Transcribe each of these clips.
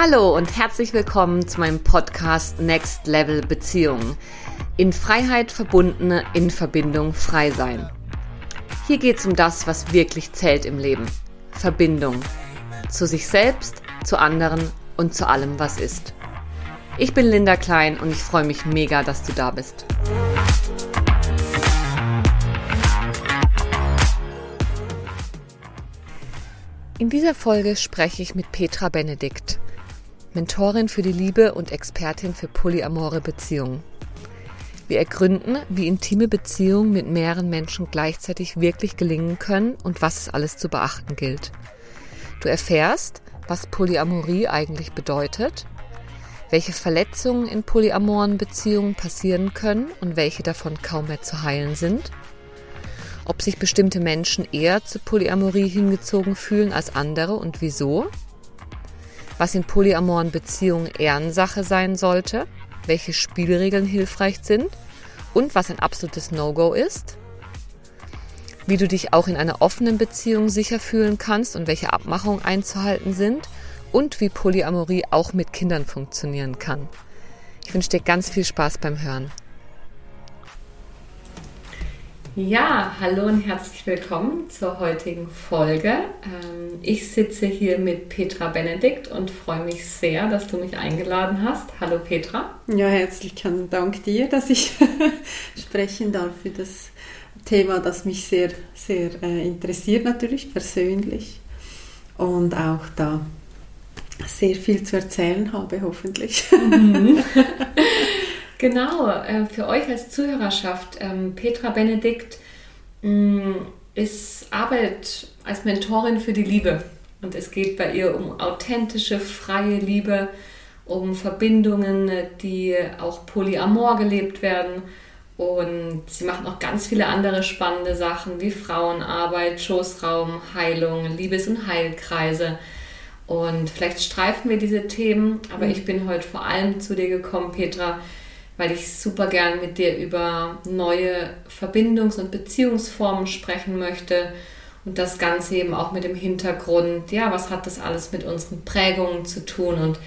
Hallo und herzlich willkommen zu meinem Podcast Next Level Beziehungen. In Freiheit verbundene, in Verbindung frei sein. Hier geht es um das, was wirklich zählt im Leben. Verbindung. Zu sich selbst, zu anderen und zu allem, was ist. Ich bin Linda Klein und ich freue mich mega, dass du da bist. In dieser Folge spreche ich mit Petra Benedikt, Mentorin für die Liebe und Expertin für polyamore Beziehungen. Wir ergründen, wie intime Beziehungen mit mehreren Menschen gleichzeitig wirklich gelingen können und was es alles zu beachten gilt. Du erfährst, was Polyamorie eigentlich bedeutet, welche Verletzungen in polyamoren Beziehungen passieren können und welche davon kaum mehr zu heilen sind – ob sich bestimmte Menschen eher zu Polyamorie hingezogen fühlen als andere und wieso, was in polyamoren Beziehungen Ehrensache sein sollte, welche Spielregeln hilfreich sind und was ein absolutes No-Go ist, wie du dich auch in einer offenen Beziehung sicher fühlen kannst und welche Abmachungen einzuhalten sind und wie Polyamorie auch mit Kindern funktionieren kann. Ich wünsche dir ganz viel Spaß beim Hören. Ja, hallo und herzlich willkommen zur heutigen Folge. Ähm, ich sitze hier mit Petra Benedikt und freue mich sehr, dass du mich eingeladen hast. Hallo Petra. Ja, herzlichen Dank dir, dass ich sprechen darf für das Thema, das mich sehr, sehr äh, interessiert natürlich persönlich und auch da sehr viel zu erzählen habe, hoffentlich. Mhm. Genau, äh, für euch als Zuhörerschaft, ähm, Petra Benedikt mm, ist Arbeit als Mentorin für die Liebe. Und es geht bei ihr um authentische, freie Liebe, um Verbindungen, die auch polyamor gelebt werden. Und sie macht noch ganz viele andere spannende Sachen wie Frauenarbeit, Schoßraum, Heilung, Liebes- und Heilkreise. Und vielleicht streifen wir diese Themen, aber mhm. ich bin heute vor allem zu dir gekommen, Petra, weil ich super gern mit dir über neue Verbindungs- und Beziehungsformen sprechen möchte und das Ganze eben auch mit dem Hintergrund, ja, was hat das alles mit unseren Prägungen zu tun und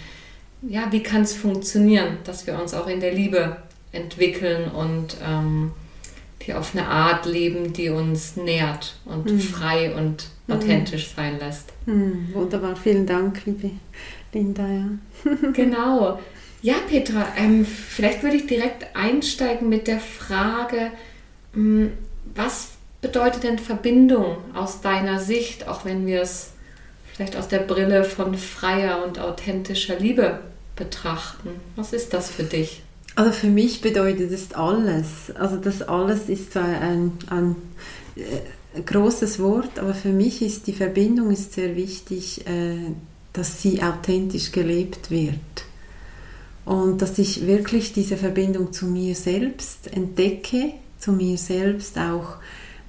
ja, wie kann es funktionieren, dass wir uns auch in der Liebe entwickeln und ähm, die auf eine Art leben, die uns nährt und mhm. frei und mhm. authentisch mhm. sein lässt. Mhm, wunderbar, vielen Dank, liebe Linda. Ja. genau. Ja, Petra, ähm, vielleicht würde ich direkt einsteigen mit der Frage, ähm, was bedeutet denn Verbindung aus deiner Sicht, auch wenn wir es vielleicht aus der Brille von freier und authentischer Liebe betrachten? Was ist das für dich? Also für mich bedeutet es alles. Also das alles ist zwar ein, ein, ein äh, großes Wort, aber für mich ist die Verbindung ist sehr wichtig, äh, dass sie authentisch gelebt wird. Und dass ich wirklich diese Verbindung zu mir selbst entdecke, zu mir selbst auch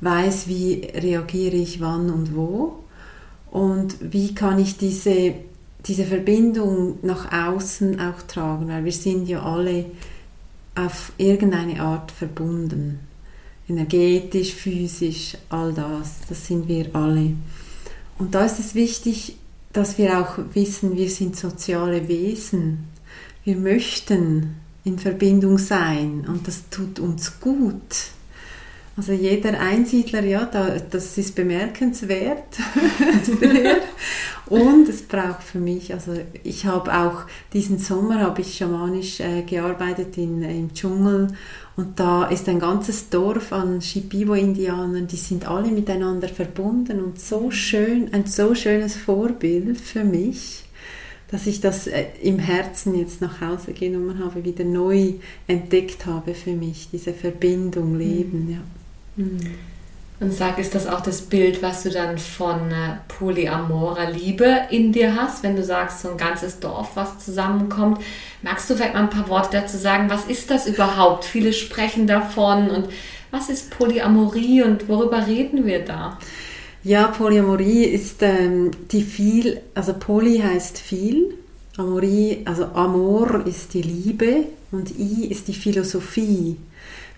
weiß, wie reagiere ich wann und wo und wie kann ich diese, diese Verbindung nach außen auch tragen, weil wir sind ja alle auf irgendeine Art verbunden. Energetisch, physisch, all das, das sind wir alle. Und da ist es wichtig, dass wir auch wissen, wir sind soziale Wesen wir möchten in Verbindung sein und das tut uns gut. Also jeder Einsiedler, ja, da, das ist bemerkenswert. und es braucht für mich, also ich habe auch diesen Sommer habe ich schamanisch äh, gearbeitet in, im Dschungel und da ist ein ganzes Dorf an Shipibo-Indianern, die sind alle miteinander verbunden und so schön, ein so schönes Vorbild für mich dass ich das äh, im Herzen jetzt nach Hause genommen habe, wieder neu entdeckt habe für mich, diese Verbindung, Leben. Mhm. Ja. Mhm. Und sag, ist das auch das Bild, was du dann von äh, polyamorer Liebe in dir hast, wenn du sagst, so ein ganzes Dorf, was zusammenkommt? Magst du vielleicht mal ein paar Worte dazu sagen? Was ist das überhaupt? Viele sprechen davon und was ist Polyamorie und worüber reden wir da? Ja, Polyamorie ist ähm, die viel, also Poly heißt viel, Amorie, also Amor ist die Liebe und I ist die Philosophie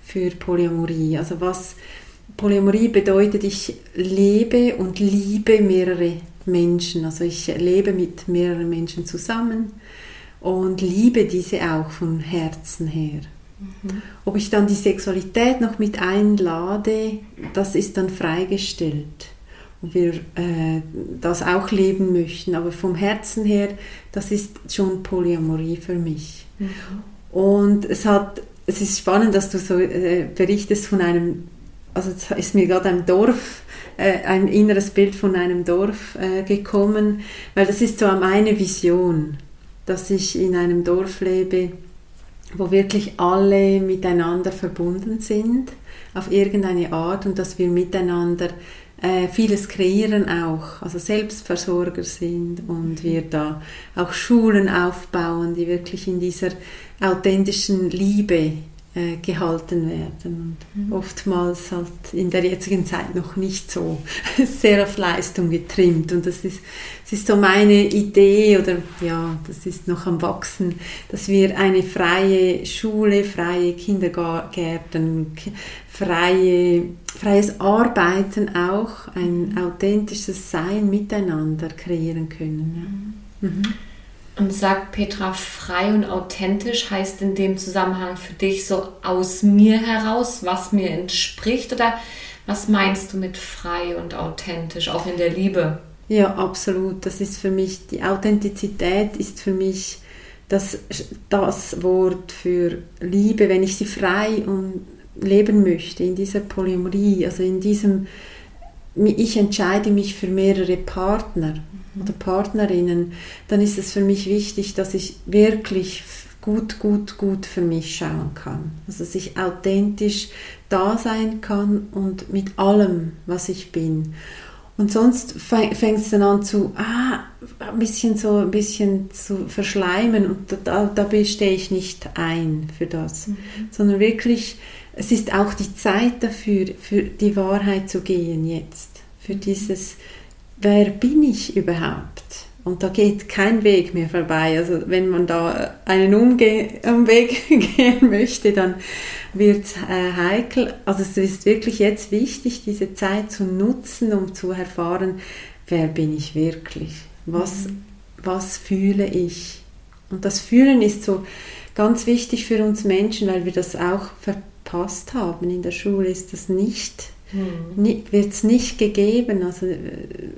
für Polyamorie. Also was Polyamorie bedeutet, ich lebe und liebe mehrere Menschen. Also ich lebe mit mehreren Menschen zusammen und liebe diese auch von Herzen her. Mhm. Ob ich dann die Sexualität noch mit einlade, das ist dann freigestellt. Und wir äh, das auch leben möchten. Aber vom Herzen her, das ist schon Polyamorie für mich. Mhm. Und es hat, es ist spannend, dass du so äh, berichtest von einem, also es ist mir gerade ein Dorf, äh, ein inneres Bild von einem Dorf äh, gekommen, weil das ist so meine Vision dass ich in einem Dorf lebe, wo wirklich alle miteinander verbunden sind, auf irgendeine Art und dass wir miteinander äh, vieles kreieren auch, also Selbstversorger sind und wir da auch Schulen aufbauen, die wirklich in dieser authentischen Liebe äh, gehalten werden. Und mhm. oftmals halt in der jetzigen Zeit noch nicht so sehr auf Leistung getrimmt. Und das ist, das ist so meine Idee oder ja, das ist noch am Wachsen, dass wir eine freie Schule, freie Kindergärten, freie, freies Arbeiten auch, ein mhm. authentisches Sein miteinander kreieren können. Ja. Mhm. Und sagt Petra, frei und authentisch heißt in dem Zusammenhang für dich so aus mir heraus, was mir entspricht? Oder was meinst du mit frei und authentisch, auch in der Liebe? Ja, absolut. Das ist für mich, die Authentizität ist für mich das, das Wort für Liebe, wenn ich sie frei und leben möchte, in dieser Polymerie, also in diesem, ich entscheide mich für mehrere Partner oder Partnerinnen, dann ist es für mich wichtig, dass ich wirklich gut, gut, gut für mich schauen kann. Also dass ich authentisch da sein kann und mit allem, was ich bin. Und sonst fängt es dann an zu, ah, ein bisschen so, ein bisschen zu verschleimen und da, da stehe ich nicht ein für das, mhm. sondern wirklich, es ist auch die Zeit dafür, für die Wahrheit zu gehen jetzt, für dieses, wer bin ich überhaupt? Und da geht kein Weg mehr vorbei. Also wenn man da einen Umge Umweg gehen möchte, dann wird es äh, heikel. Also es ist wirklich jetzt wichtig, diese Zeit zu nutzen, um zu erfahren, wer bin ich wirklich? Was, mhm. was fühle ich? Und das Fühlen ist so ganz wichtig für uns Menschen, weil wir das auch verpasst haben. In der Schule ist das nicht mhm. wird es nicht gegeben. Also,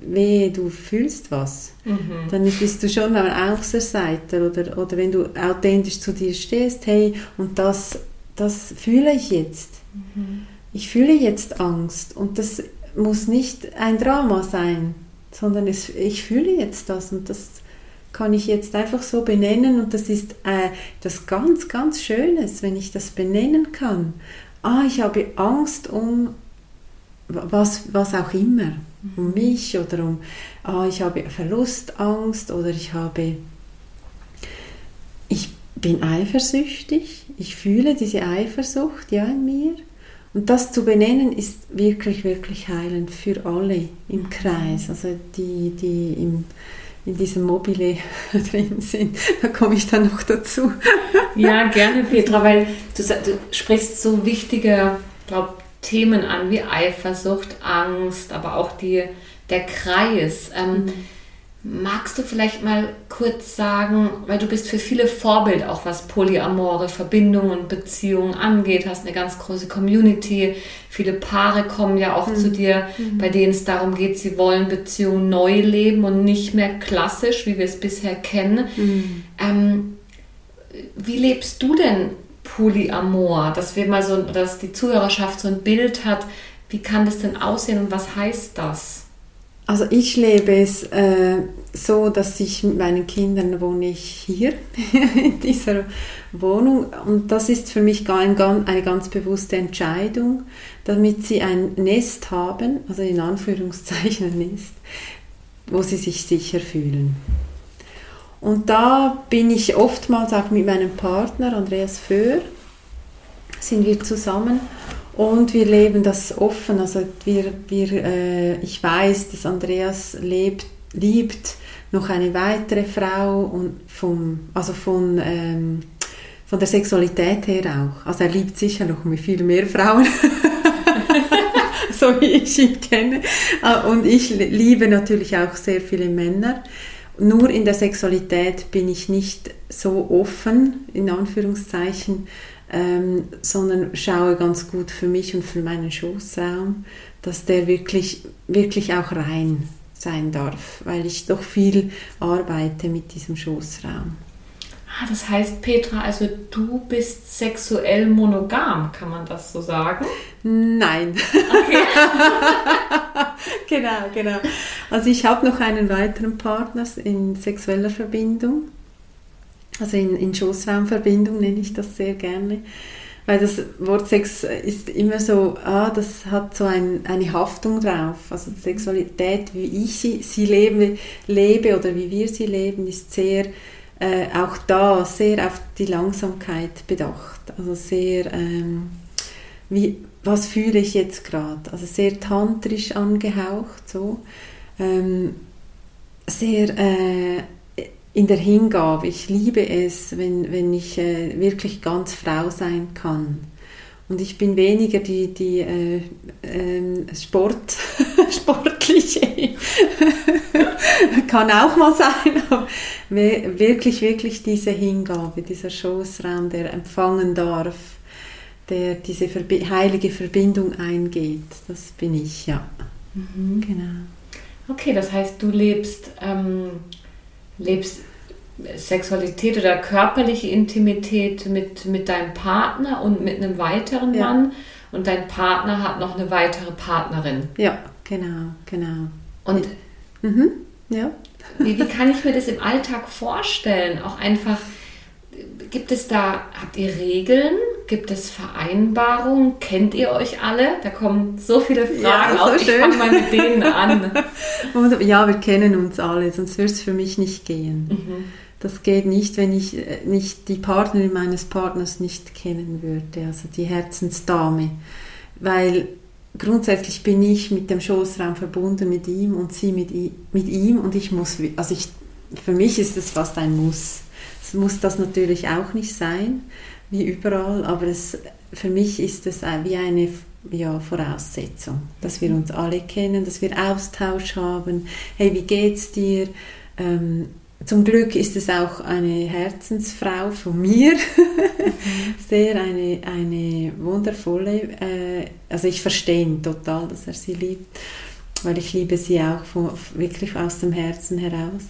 wehe, du fühlst was. Mhm. Dann bist du schon am Außerseiter. Oder, oder wenn du authentisch zu dir stehst, hey, und das, das fühle ich jetzt. Mhm. Ich fühle jetzt Angst. Und das muss nicht ein Drama sein, sondern es, ich fühle jetzt das. Und das kann ich jetzt einfach so benennen. Und das ist äh, das ganz, ganz Schönes, wenn ich das benennen kann. Ah, ich habe Angst um was, was auch immer, um mhm. mich oder um, ah, ich habe Verlustangst oder ich habe, ich bin eifersüchtig, ich fühle diese Eifersucht ja in mir. Und das zu benennen ist wirklich, wirklich heilend für alle im mhm. Kreis, also die, die im, in diesem Mobile drin sind. Da komme ich dann noch dazu. Ja, gerne, Petra, weil du, du sprichst so wichtige, glaube Themen an wie Eifersucht, Angst, aber auch die, der Kreis. Ähm, mhm. Magst du vielleicht mal kurz sagen, weil du bist für viele Vorbild, auch was polyamore Verbindungen und Beziehungen angeht, hast eine ganz große Community, viele Paare kommen ja auch mhm. zu dir, mhm. bei denen es darum geht, sie wollen Beziehungen neu leben und nicht mehr klassisch, wie wir es bisher kennen. Mhm. Ähm, wie lebst du denn Polyamor, dass wir mal so, dass die Zuhörerschaft so ein Bild hat, wie kann das denn aussehen und was heißt das? Also ich lebe es äh, so, dass ich mit meinen Kindern wohne ich hier in dieser Wohnung und das ist für mich ein, eine ganz bewusste Entscheidung, damit sie ein Nest haben, also in Anführungszeichen ein Nest, wo sie sich sicher fühlen. Und da bin ich oftmals auch mit meinem Partner Andreas Föhr, sind wir zusammen und wir leben das offen. Also wir, wir, äh, ich weiß, dass Andreas lebt, liebt noch eine weitere Frau und vom, also von, ähm, von der Sexualität her auch. Also er liebt sicher noch viel mehr Frauen. so wie ich ihn kenne. Äh, und ich liebe natürlich auch sehr viele Männer. Nur in der Sexualität bin ich nicht so offen, in Anführungszeichen, ähm, sondern schaue ganz gut für mich und für meinen Schoßraum, dass der wirklich, wirklich auch rein sein darf, weil ich doch viel arbeite mit diesem Schoßraum. Ah, das heißt, Petra, also du bist sexuell monogam, kann man das so sagen? Nein. Okay. genau, genau. Also ich habe noch einen weiteren Partner in sexueller Verbindung also in, in Schoßraumverbindung nenne ich das sehr gerne. Weil das Wort Sex ist immer so, ah, das hat so ein, eine Haftung drauf. Also Sexualität, wie ich sie, sie lebe, lebe oder wie wir sie leben, ist sehr, äh, auch da sehr auf die Langsamkeit bedacht. Also sehr, ähm, wie, was fühle ich jetzt gerade? Also sehr tantrisch angehaucht, so. Ähm, sehr äh, in der Hingabe. Ich liebe es, wenn, wenn ich äh, wirklich ganz Frau sein kann. Und ich bin weniger die, die äh, äh, Sport, sportliche, kann auch mal sein, aber wirklich, wirklich diese Hingabe, dieser Schoßraum, der empfangen darf, der diese Verbi heilige Verbindung eingeht, das bin ich, ja. Mhm. Genau. Okay, das heißt, du lebst ähm, lebst Sexualität oder körperliche Intimität mit, mit deinem Partner und mit einem weiteren ja. Mann und dein Partner hat noch eine weitere Partnerin. Ja, genau, genau. Und mhm, ja. Wie, wie kann ich mir das im Alltag vorstellen? Auch einfach, gibt es da, habt ihr Regeln? Gibt es Vereinbarungen? Kennt ihr euch alle? Da kommen so viele Fragen ja, auf. Ich fange mal mit denen an. ja, wir kennen uns alle, sonst würde es für mich nicht gehen. Mhm. Das geht nicht, wenn ich äh, nicht die Partnerin meines Partners nicht kennen würde, also die Herzensdame. Weil grundsätzlich bin ich mit dem Schoßraum verbunden mit ihm und sie mit, mit ihm und ich muss, also ich, für mich ist es fast ein Muss. Muss das natürlich auch nicht sein, wie überall, aber es, für mich ist es wie eine ja, Voraussetzung, dass wir uns alle kennen, dass wir Austausch haben. Hey, wie geht's dir? Ähm, zum Glück ist es auch eine Herzensfrau von mir, sehr eine, eine wundervolle, äh, also ich verstehe ihn total, dass er sie liebt, weil ich liebe sie auch von, wirklich aus dem Herzen heraus.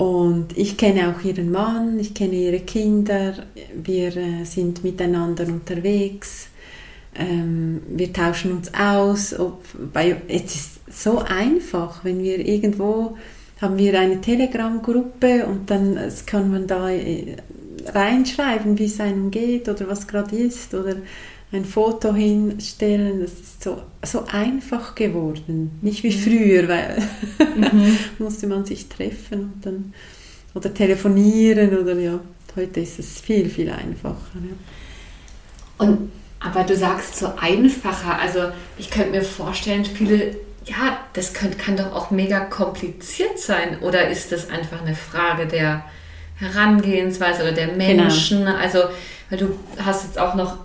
Und ich kenne auch ihren Mann, ich kenne ihre Kinder, wir äh, sind miteinander unterwegs, ähm, wir tauschen uns aus. Ob, bei, es ist so einfach, wenn wir irgendwo haben wir eine Telegram-Gruppe und dann kann man da äh, reinschreiben, wie es einem geht oder was gerade ist oder ein Foto hinstellen. Das ist so, so einfach geworden. Nicht wie mhm. früher, weil mhm. musste man sich treffen und dann, oder telefonieren oder ja. Heute ist es viel, viel einfacher. Ja. Und, aber du sagst so einfacher. Also ich könnte mir vorstellen, viele ja, das kann, kann doch auch mega kompliziert sein. Oder ist das einfach eine Frage der Herangehensweise oder der genau. Menschen? Genau. Also, weil du hast jetzt auch noch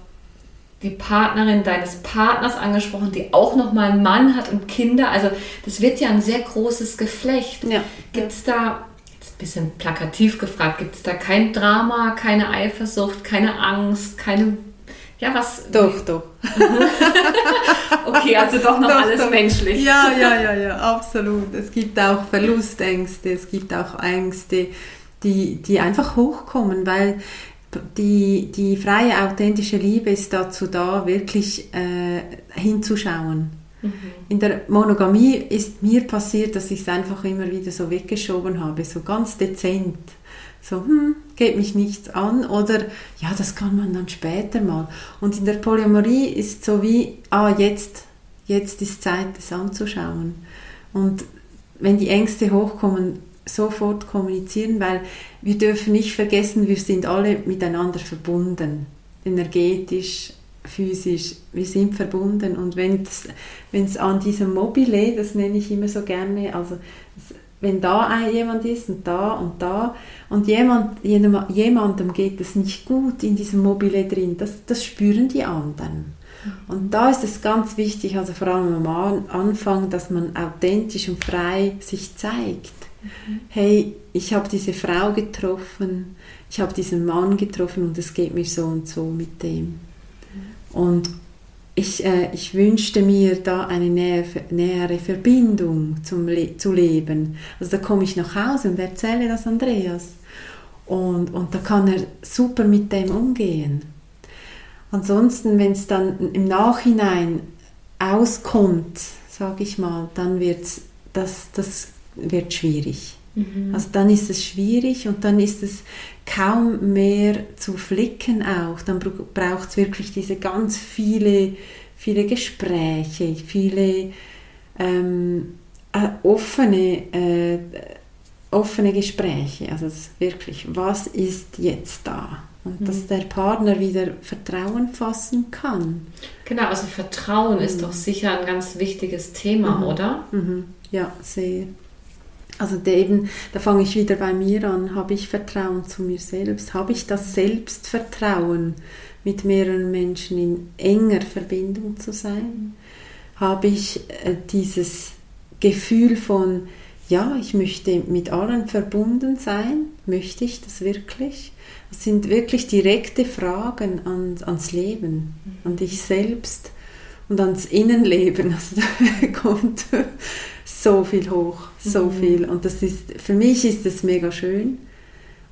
die Partnerin deines Partners angesprochen, die auch noch mal einen Mann hat und Kinder. Also das wird ja ein sehr großes Geflecht. Ja. Gibt es da, jetzt ein bisschen plakativ gefragt, gibt es da kein Drama, keine Eifersucht, keine Angst, keine ja, was? Doch, doch. okay, also doch noch doch, alles doch. menschlich. Ja, ja, ja, ja, absolut. Es gibt auch Verlustängste, es gibt auch Ängste, die, die einfach hochkommen, weil die, die freie, authentische Liebe ist dazu da, wirklich äh, hinzuschauen. Mhm. In der Monogamie ist mir passiert, dass ich es einfach immer wieder so weggeschoben habe, so ganz dezent so, hm, geht mich nichts an oder ja, das kann man dann später mal. Und in der Polyamorie ist so wie, ah, jetzt, jetzt ist Zeit, es anzuschauen. Und wenn die Ängste hochkommen, sofort kommunizieren, weil wir dürfen nicht vergessen, wir sind alle miteinander verbunden, energetisch, physisch, wir sind verbunden und wenn es an diesem Mobile, das nenne ich immer so gerne, also wenn da jemand ist und da und da und jemand, jemandem geht es nicht gut in diesem Mobile drin, das, das spüren die anderen. Und da ist es ganz wichtig, also vor allem am Anfang, dass man authentisch und frei sich zeigt. Hey, ich habe diese Frau getroffen, ich habe diesen Mann getroffen und es geht mir so und so mit dem. Und ich, äh, ich wünschte mir da eine näher, nähere Verbindung zum Le zu leben. Also da komme ich nach Hause und erzähle das Andreas. Und, und da kann er super mit dem umgehen. Ansonsten, wenn es dann im Nachhinein auskommt, sage ich mal, dann wird das, das wird schwierig. Mhm. Also dann ist es schwierig und dann ist es kaum mehr zu flicken auch. Dann braucht es wirklich diese ganz viele, viele Gespräche, viele ähm, äh, offene, äh, offene Gespräche. Also wirklich, was ist jetzt da? Und mhm. dass der Partner wieder Vertrauen fassen kann. Genau, also Vertrauen mhm. ist doch sicher ein ganz wichtiges Thema, mhm. oder? Mhm. Ja, sehr. Also eben, da fange ich wieder bei mir an, habe ich Vertrauen zu mir selbst, habe ich das Selbstvertrauen, mit mehreren Menschen in enger Verbindung zu sein, habe ich äh, dieses Gefühl von, ja, ich möchte mit allen verbunden sein, möchte ich das wirklich? Das sind wirklich direkte Fragen an, ans Leben, an dich selbst und ans Innenleben. Also da kommt so viel hoch, so mhm. viel. Und das ist, für mich ist es mega schön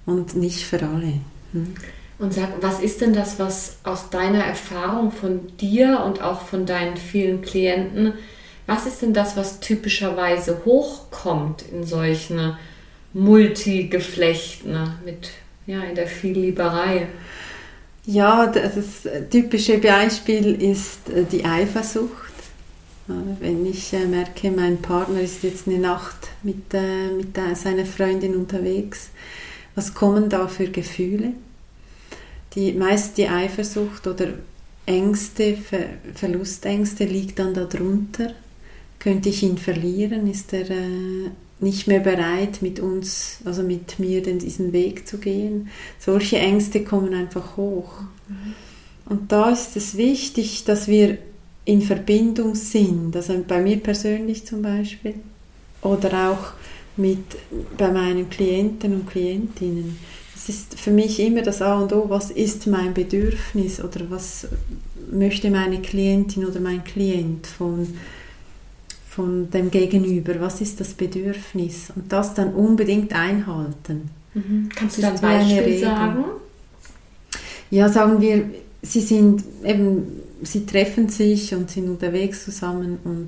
und nicht für alle. Mhm. Und sag, was ist denn das, was aus deiner Erfahrung von dir und auch von deinen vielen Klienten, was ist denn das, was typischerweise hochkommt in solchen Multigeflechten mit, ja, in der Viellieberei? Ja, das typische Beispiel ist äh, die Eifersucht. Wenn ich äh, merke, mein Partner ist jetzt eine Nacht mit, äh, mit seiner Freundin unterwegs, was kommen da für Gefühle? Die, meist die Eifersucht oder Ängste, Ver Verlustängste liegt dann darunter. Könnte ich ihn verlieren? Ist er äh, nicht mehr bereit, mit uns, also mit mir diesen Weg zu gehen? Solche Ängste kommen einfach hoch. Mhm. Und da ist es wichtig, dass wir in Verbindung sind, also bei mir persönlich zum Beispiel oder auch mit, bei meinen Klienten und Klientinnen. Es ist für mich immer das A und O, was ist mein Bedürfnis oder was möchte meine Klientin oder mein Klient von, von dem Gegenüber, was ist das Bedürfnis und das dann unbedingt einhalten. Mhm. Kannst du da ein Beispiel sagen? Ja, sagen wir, sie sind eben sie treffen sich und sind unterwegs zusammen und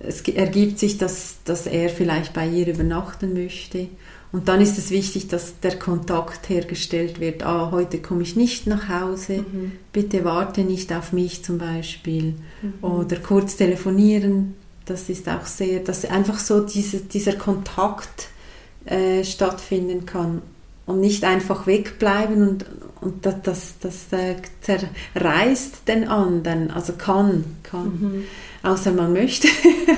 es ergibt sich, dass, dass er vielleicht bei ihr übernachten möchte. Und dann ist es wichtig, dass der Kontakt hergestellt wird. Ah, heute komme ich nicht nach Hause, mhm. bitte warte nicht auf mich zum Beispiel. Mhm. Oder kurz telefonieren, das ist auch sehr, dass einfach so diese, dieser Kontakt äh, stattfinden kann und nicht einfach wegbleiben und, und das, das, das äh, zerreißt den anderen, also kann, kann. Mhm. Außer man möchte.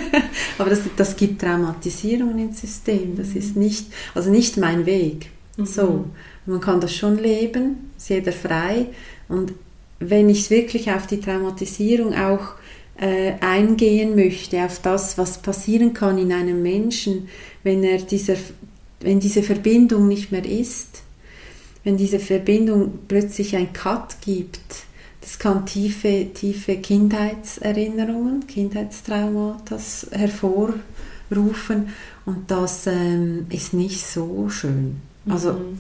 Aber das, das gibt Traumatisierungen ins System. Das mhm. ist nicht, also nicht mein Weg. Mhm. So. Man kann das schon leben, ist jeder frei. Und wenn ich wirklich auf die Traumatisierung auch äh, eingehen möchte, auf das, was passieren kann in einem Menschen, wenn er dieser, wenn diese Verbindung nicht mehr ist, wenn diese Verbindung plötzlich ein Cut gibt, das kann tiefe, tiefe Kindheitserinnerungen, Kindheitstraumata hervorrufen und das ähm, ist nicht so schön. Also mhm.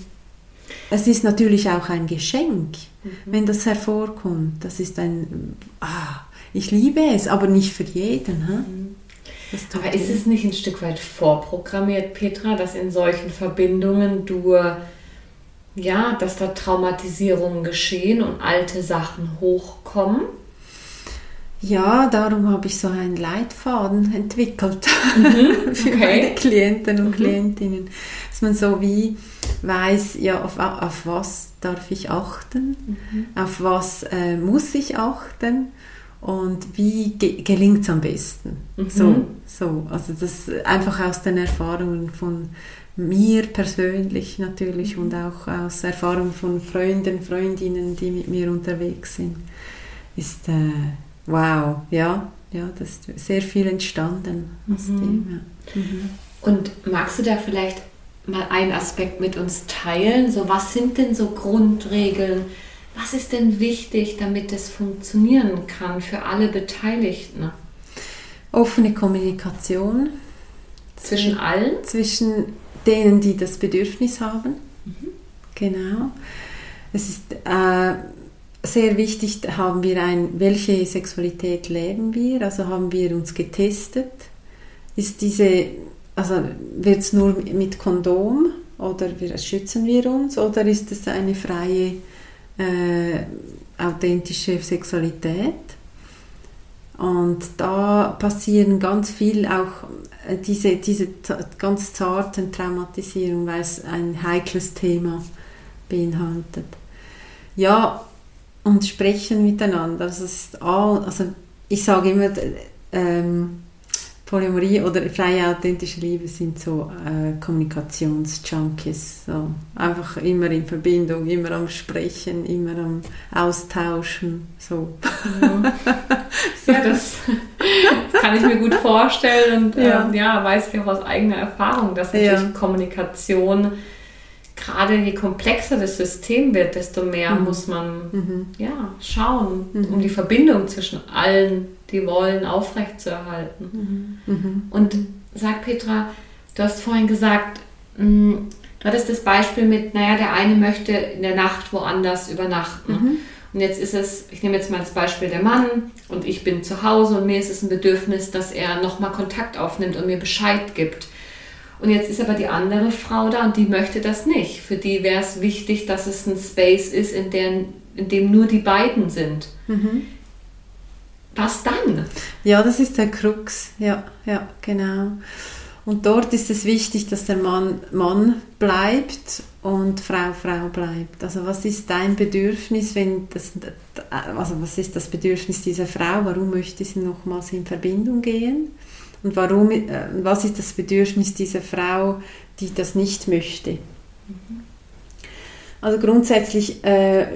es ist natürlich auch ein Geschenk, mhm. wenn das hervorkommt. Das ist ein, ah, ich liebe es, aber nicht für jeden. Mhm. Aber ist es nicht ein Stück weit vorprogrammiert, Petra, dass in solchen Verbindungen du ja, dass da Traumatisierungen geschehen und alte Sachen hochkommen? Ja, darum habe ich so einen Leitfaden entwickelt mhm, für okay. meine Klienten und mhm. Klientinnen, dass man so wie weiß, ja, auf, auf was darf ich achten, mhm. auf was äh, muss ich achten und wie ge gelingt es am besten. Mhm. So, so, also das einfach aus den Erfahrungen von mir persönlich natürlich und auch aus Erfahrung von Freunden, Freundinnen, die mit mir unterwegs sind, ist, äh, wow, ja, ja, das ist sehr viel entstanden aus mhm. dem. Ja. Mhm. Und magst du da vielleicht mal einen Aspekt mit uns teilen? So, was sind denn so Grundregeln? Was ist denn wichtig, damit es funktionieren kann für alle Beteiligten? Offene Kommunikation. Zwischen allen? Zwischen denen, die das Bedürfnis haben. Mhm. Genau. Es ist äh, sehr wichtig, haben wir ein, welche Sexualität leben wir? Also haben wir uns getestet? Ist diese also wird es nur mit Kondom oder schützen wir uns oder ist es eine freie, äh, authentische Sexualität? Und da passieren ganz viel auch äh, diese, diese ganz zarten Traumatisierungen, weil es ein heikles Thema beinhaltet. Ja, und sprechen miteinander. Also, ist all, also ich sage immer, ähm, Polyamorie oder freie authentische Liebe sind so äh, Kommunikationsjunkies. So. Einfach immer in Verbindung, immer am Sprechen, immer am Austauschen. So. Ja, ja das kann ich mir gut vorstellen und ja, ähm, ja weiß ich auch aus eigener Erfahrung, dass natürlich. Kommunikation gerade je komplexer das System wird, desto mehr mhm. muss man mhm. ja, schauen, mhm. um die Verbindung zwischen allen die wollen, aufrechtzuerhalten. Mhm. Mhm. Und sag Petra, du hast vorhin gesagt, mh, mm, du hattest das Beispiel mit, naja, der eine möchte in der Nacht woanders übernachten. Mhm. Und jetzt ist es, ich nehme jetzt mal das Beispiel der Mann und ich bin zu Hause und mir ist es ein Bedürfnis, dass er nochmal Kontakt aufnimmt und mir Bescheid gibt. Und jetzt ist aber die andere Frau da und die möchte das nicht. Für die wäre es wichtig, dass es ein Space ist, in, der, in dem nur die beiden sind. Mhm was dann? Ja, das ist der Krux. Ja, ja, genau. Und dort ist es wichtig, dass der Mann Mann bleibt und Frau Frau bleibt. Also was ist dein Bedürfnis, wenn das, also was ist das Bedürfnis dieser Frau? Warum möchte sie nochmals in Verbindung gehen? Und warum, äh, was ist das Bedürfnis dieser Frau, die das nicht möchte? Mhm. Also grundsätzlich äh,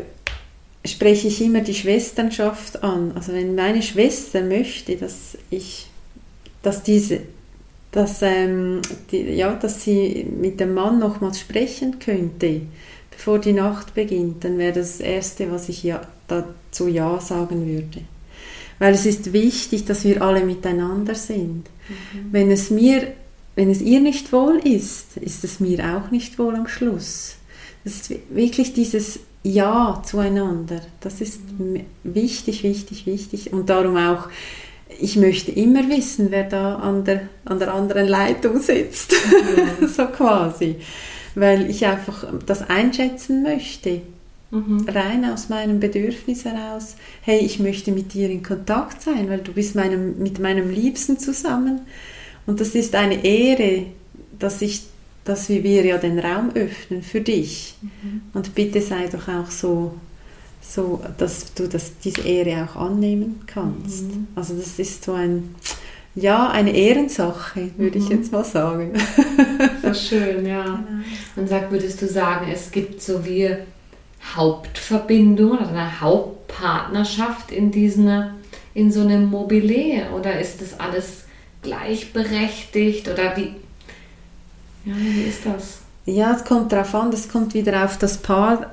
spreche ich immer die Schwesternschaft an. Also wenn meine Schwester möchte, dass ich, dass diese, dass, ähm, die, ja, dass sie mit dem Mann nochmals sprechen könnte, bevor die Nacht beginnt, dann wäre das, das Erste, was ich ja, dazu Ja sagen würde. Weil es ist wichtig, dass wir alle miteinander sind. Mhm. Wenn es mir, wenn es ihr nicht wohl ist, ist es mir auch nicht wohl am Schluss. Das ist wirklich dieses ja zueinander. Das ist wichtig, wichtig, wichtig. Und darum auch, ich möchte immer wissen, wer da an der, an der anderen Leitung sitzt. Ja. so quasi. Weil ich einfach das einschätzen möchte. Mhm. Rein aus meinem Bedürfnis heraus, hey, ich möchte mit dir in Kontakt sein, weil du bist meinem, mit meinem Liebsten zusammen. Und das ist eine Ehre, dass ich dass wir ja den Raum öffnen für dich. Mhm. Und bitte sei doch auch so, so dass du das, diese Ehre auch annehmen kannst. Mhm. Also das ist so ein, ja, eine Ehrensache, würde mhm. ich jetzt mal sagen. So schön, ja. Genau. Und sag, würdest du sagen, es gibt so wie Hauptverbindung oder eine Hauptpartnerschaft in diesen, in so einem Mobile? Oder ist das alles gleichberechtigt? Oder wie, ja, wie ist das? Ja, es kommt darauf an, das kommt wieder auf das Paar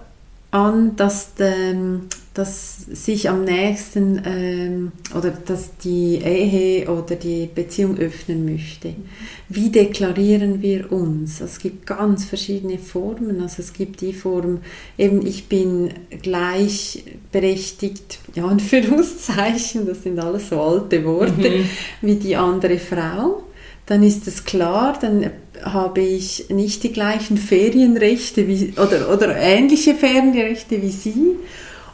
an, dass, ähm, dass sich am nächsten ähm, oder dass die Ehe oder die Beziehung öffnen möchte. Wie deklarieren wir uns? Es gibt ganz verschiedene Formen. Also es gibt die Form, eben ich bin gleichberechtigt, ja, in Führungszeichen, das sind alles so alte Worte, mhm. wie die andere Frau dann ist es klar, dann habe ich nicht die gleichen Ferienrechte wie, oder, oder ähnliche Ferienrechte wie Sie.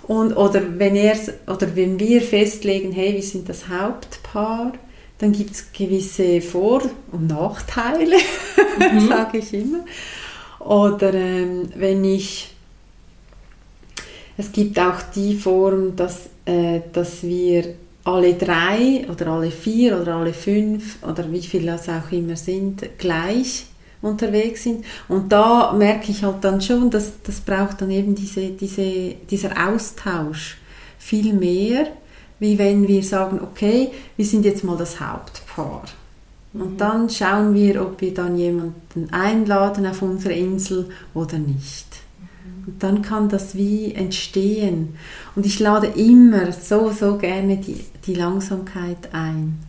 Und, oder, wenn er, oder wenn wir festlegen, hey, wir sind das Hauptpaar, dann gibt es gewisse Vor- und Nachteile, mhm. sage ich immer. Oder ähm, wenn ich, es gibt auch die Form, dass, äh, dass wir alle drei oder alle vier oder alle fünf oder wie viele das auch immer sind, gleich unterwegs sind. Und da merke ich halt dann schon, dass das braucht dann eben diese, diese, dieser Austausch viel mehr, wie wenn wir sagen, okay, wir sind jetzt mal das Hauptpaar. Und mhm. dann schauen wir, ob wir dann jemanden einladen auf unsere Insel oder nicht. Mhm. Und dann kann das wie entstehen. Und ich lade immer so, so gerne die, die Langsamkeit ein.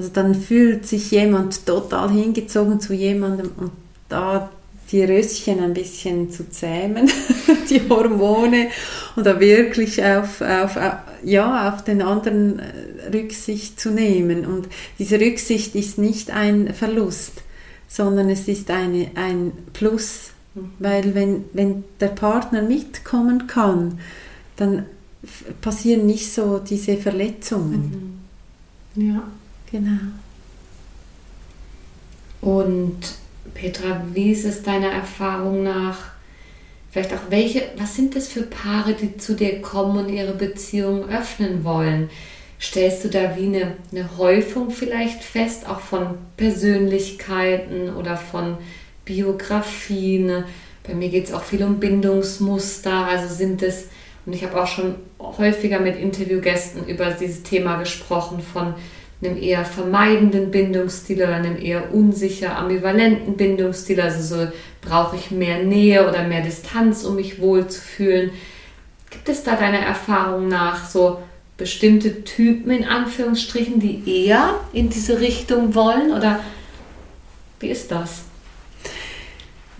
Also dann fühlt sich jemand total hingezogen zu jemandem und da die Röschen ein bisschen zu zähmen, die Hormone und da wirklich auf, auf, ja, auf den anderen äh, Rücksicht zu nehmen. Und diese Rücksicht ist nicht ein Verlust, sondern es ist eine, ein Plus. Weil wenn, wenn der Partner mitkommen kann, dann passieren nicht so diese Verletzungen. Ja. Genau. Und Petra, wie ist es deiner Erfahrung nach? Vielleicht auch welche, was sind das für Paare, die zu dir kommen und ihre Beziehung öffnen wollen? Stellst du da wie eine, eine Häufung vielleicht fest, auch von Persönlichkeiten oder von Biografien? Bei mir geht es auch viel um Bindungsmuster. Also sind es, und ich habe auch schon häufiger mit Interviewgästen über dieses Thema gesprochen, von einem eher vermeidenden Bindungsstil oder einem eher unsicher ambivalenten Bindungsstil. Also so brauche ich mehr Nähe oder mehr Distanz, um mich wohlzufühlen. Gibt es da deiner Erfahrung nach so bestimmte Typen in Anführungsstrichen, die eher in diese Richtung wollen oder wie ist das?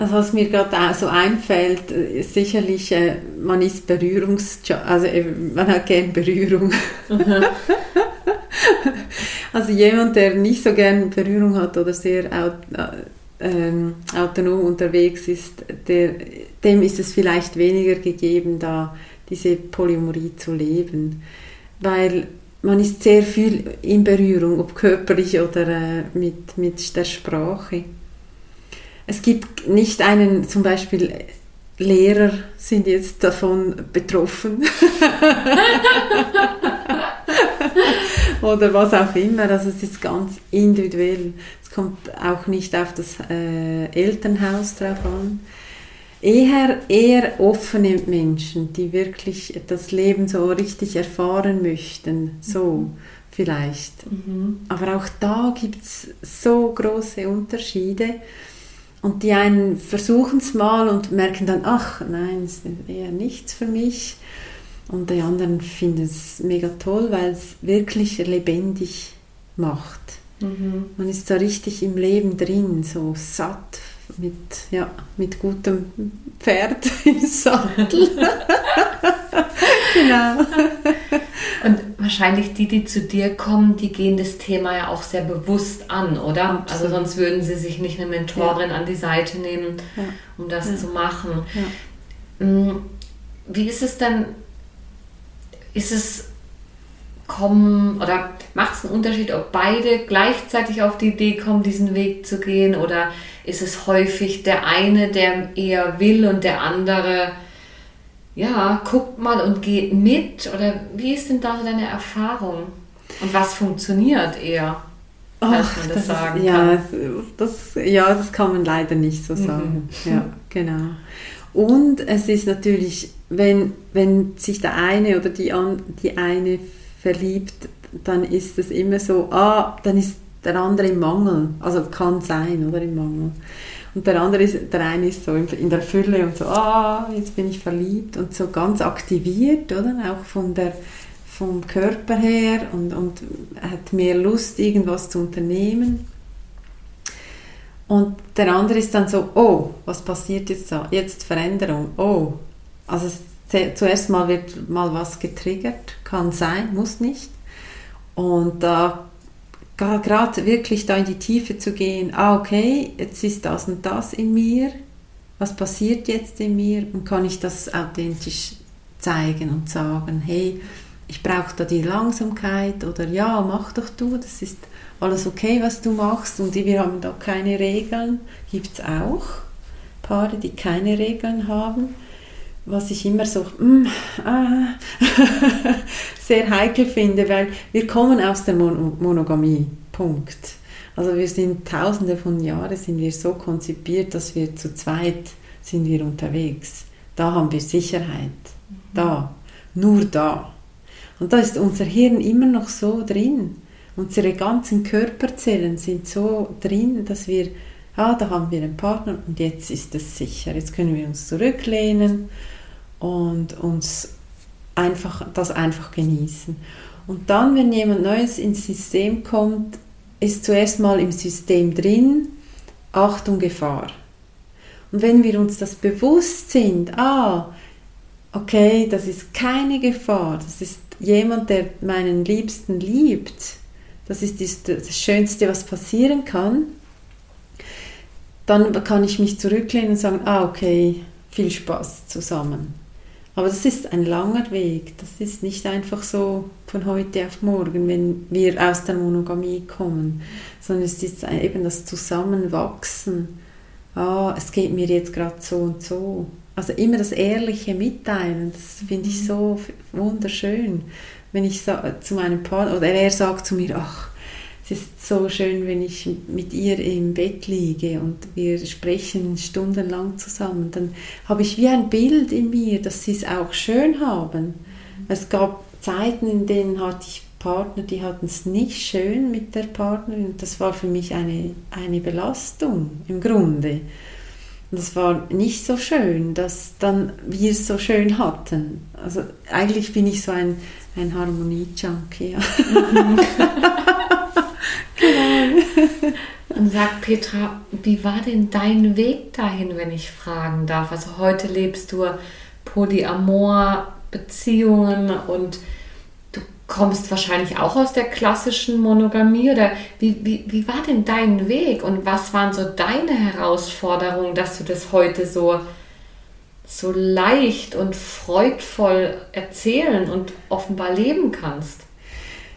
Also was mir gerade auch so einfällt, ist sicherlich, äh, man ist Berührungs... Also äh, man hat gern Berührung. also jemand, der nicht so gern Berührung hat oder sehr ähm, autonom unterwegs ist, der, dem ist es vielleicht weniger gegeben, da diese Polyamorie zu leben. Weil man ist sehr viel in Berührung, ob körperlich oder äh, mit, mit der Sprache. Es gibt nicht einen, zum Beispiel Lehrer sind jetzt davon betroffen. Oder was auch immer. Also es ist ganz individuell. Es kommt auch nicht auf das äh, Elternhaus drauf an. Eher, eher offene Menschen, die wirklich das Leben so richtig erfahren möchten. So mhm. vielleicht. Mhm. Aber auch da gibt es so große Unterschiede. Und die einen versuchen es mal und merken dann, ach nein, es ist eher nichts für mich. Und die anderen finden es mega toll, weil es wirklich lebendig macht. Mhm. Man ist so richtig im Leben drin, so satt mit, ja, mit gutem Pferd im Sattel. genau. Und wahrscheinlich die, die zu dir kommen, die gehen das Thema ja auch sehr bewusst an, oder? Also Absolut. Also sonst würden sie sich nicht eine Mentorin ja. an die Seite nehmen, ja. um das ja. zu machen. Mm, wie ist es denn, ist es kommen oder macht es einen Unterschied, ob beide gleichzeitig auf die Idee kommen, diesen Weg zu gehen oder ist es häufig der eine, der eher will und der andere ja, guckt mal und geht mit? Oder wie ist denn da so deine Erfahrung? Und was funktioniert eher? Ach, man das, das sagen ist, ja, das, ja, das kann man leider nicht so sagen. Mhm. Ja, genau. Und es ist natürlich, wenn, wenn sich der eine oder die, die eine verliebt, dann ist es immer so, ah, dann ist der andere im Mangel. Also kann sein, oder im Mangel. Und der andere ist, der eine ist so in der Fülle und so, ah, jetzt bin ich verliebt und so ganz aktiviert, oder? Auch von der, vom Körper her und, und hat mehr Lust, irgendwas zu unternehmen. Und der andere ist dann so, oh, was passiert jetzt da? Jetzt Veränderung, oh. Also es, zuerst mal wird mal was getriggert, kann sein, muss nicht. Und da gerade wirklich da in die Tiefe zu gehen, ah okay, jetzt ist das und das in mir, was passiert jetzt in mir? Und kann ich das authentisch zeigen und sagen, hey, ich brauche da die Langsamkeit oder ja, mach doch du, das ist alles okay, was du machst. Und wir haben da keine Regeln, gibt es auch Paare, die keine Regeln haben was ich immer so mm, ah, sehr heikel finde, weil wir kommen aus der Mon Monogamie. Punkt. Also wir sind tausende von Jahren sind wir so konzipiert, dass wir zu zweit sind wir unterwegs. Da haben wir Sicherheit. Da. Nur da. Und da ist unser Hirn immer noch so drin. Unsere ganzen Körperzellen sind so drin, dass wir, ah, da haben wir einen Partner und jetzt ist es sicher. Jetzt können wir uns zurücklehnen und uns einfach, das einfach genießen. Und dann, wenn jemand Neues ins System kommt, ist zuerst mal im System drin, Achtung, Gefahr. Und wenn wir uns das bewusst sind, ah, okay, das ist keine Gefahr, das ist jemand, der meinen Liebsten liebt, das ist das Schönste, was passieren kann, dann kann ich mich zurücklehnen und sagen, ah, okay, viel Spaß zusammen. Aber das ist ein langer Weg. Das ist nicht einfach so von heute auf morgen, wenn wir aus der Monogamie kommen, sondern es ist eben das Zusammenwachsen. Ah, es geht mir jetzt gerade so und so. Also immer das ehrliche Mitteilen, das finde ich so wunderschön. Wenn ich zu meinem Partner, oder er sagt zu mir, ach, es ist so schön, wenn ich mit ihr im Bett liege und wir sprechen stundenlang zusammen, dann habe ich wie ein Bild in mir, dass sie es auch schön haben. Es gab Zeiten, in denen hatte ich Partner, die hatten es nicht schön mit der Partnerin und das war für mich eine, eine Belastung im Grunde. Und das war nicht so schön, dass dann wir es so schön hatten. Also eigentlich bin ich so ein, ein Harmonie-Junkie. Ja. Mhm. Und sagt Petra, wie war denn dein Weg dahin, wenn ich fragen darf? Also heute lebst du Polyamor, Beziehungen und du kommst wahrscheinlich auch aus der klassischen Monogamie oder wie, wie, wie war denn dein Weg und was waren so deine Herausforderungen, dass du das heute so, so leicht und freudvoll erzählen und offenbar leben kannst?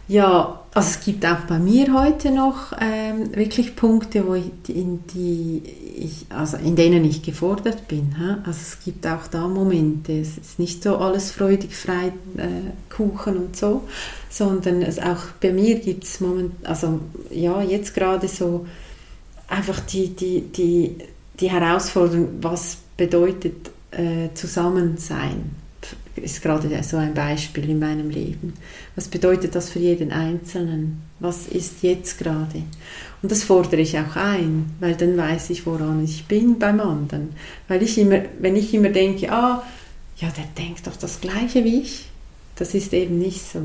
Ja, also es gibt auch bei mir heute noch ähm, wirklich Punkte, wo ich, in, die ich, also in denen ich gefordert bin. He? Also es gibt auch da Momente. Es ist nicht so alles freudig frei, äh, Kuchen und so, sondern es auch bei mir gibt es Moment, also ja, jetzt gerade so einfach die, die, die, die Herausforderung, was bedeutet äh, Zusammensein ist gerade so ein Beispiel in meinem Leben. Was bedeutet das für jeden Einzelnen? Was ist jetzt gerade? Und das fordere ich auch ein, weil dann weiß ich, woran ich bin beim anderen. Weil ich immer, wenn ich immer denke, ah, ja, der denkt doch das Gleiche wie ich, das ist eben nicht so.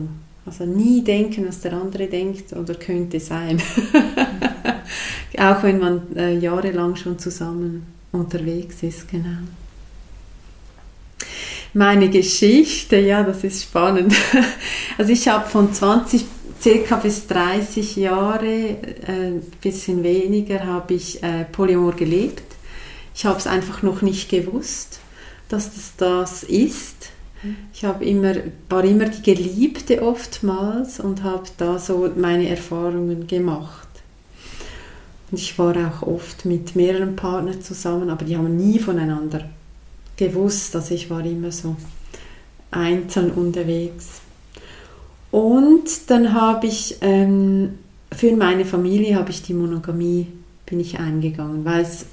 Also nie denken, was der andere denkt oder könnte sein. auch wenn man äh, jahrelang schon zusammen unterwegs ist, genau meine Geschichte, ja, das ist spannend. Also ich habe von 20 circa bis 30 Jahre, ein äh, bisschen weniger, habe ich äh, Polyamor gelebt. Ich habe es einfach noch nicht gewusst, dass das das ist. Ich immer, war immer die Geliebte oftmals und habe da so meine Erfahrungen gemacht. Und ich war auch oft mit mehreren Partnern zusammen, aber die haben nie voneinander gewusst. Also ich war immer so einzeln unterwegs. Und dann habe ich ähm, für meine Familie habe ich die Monogamie bin ich eingegangen, weil es,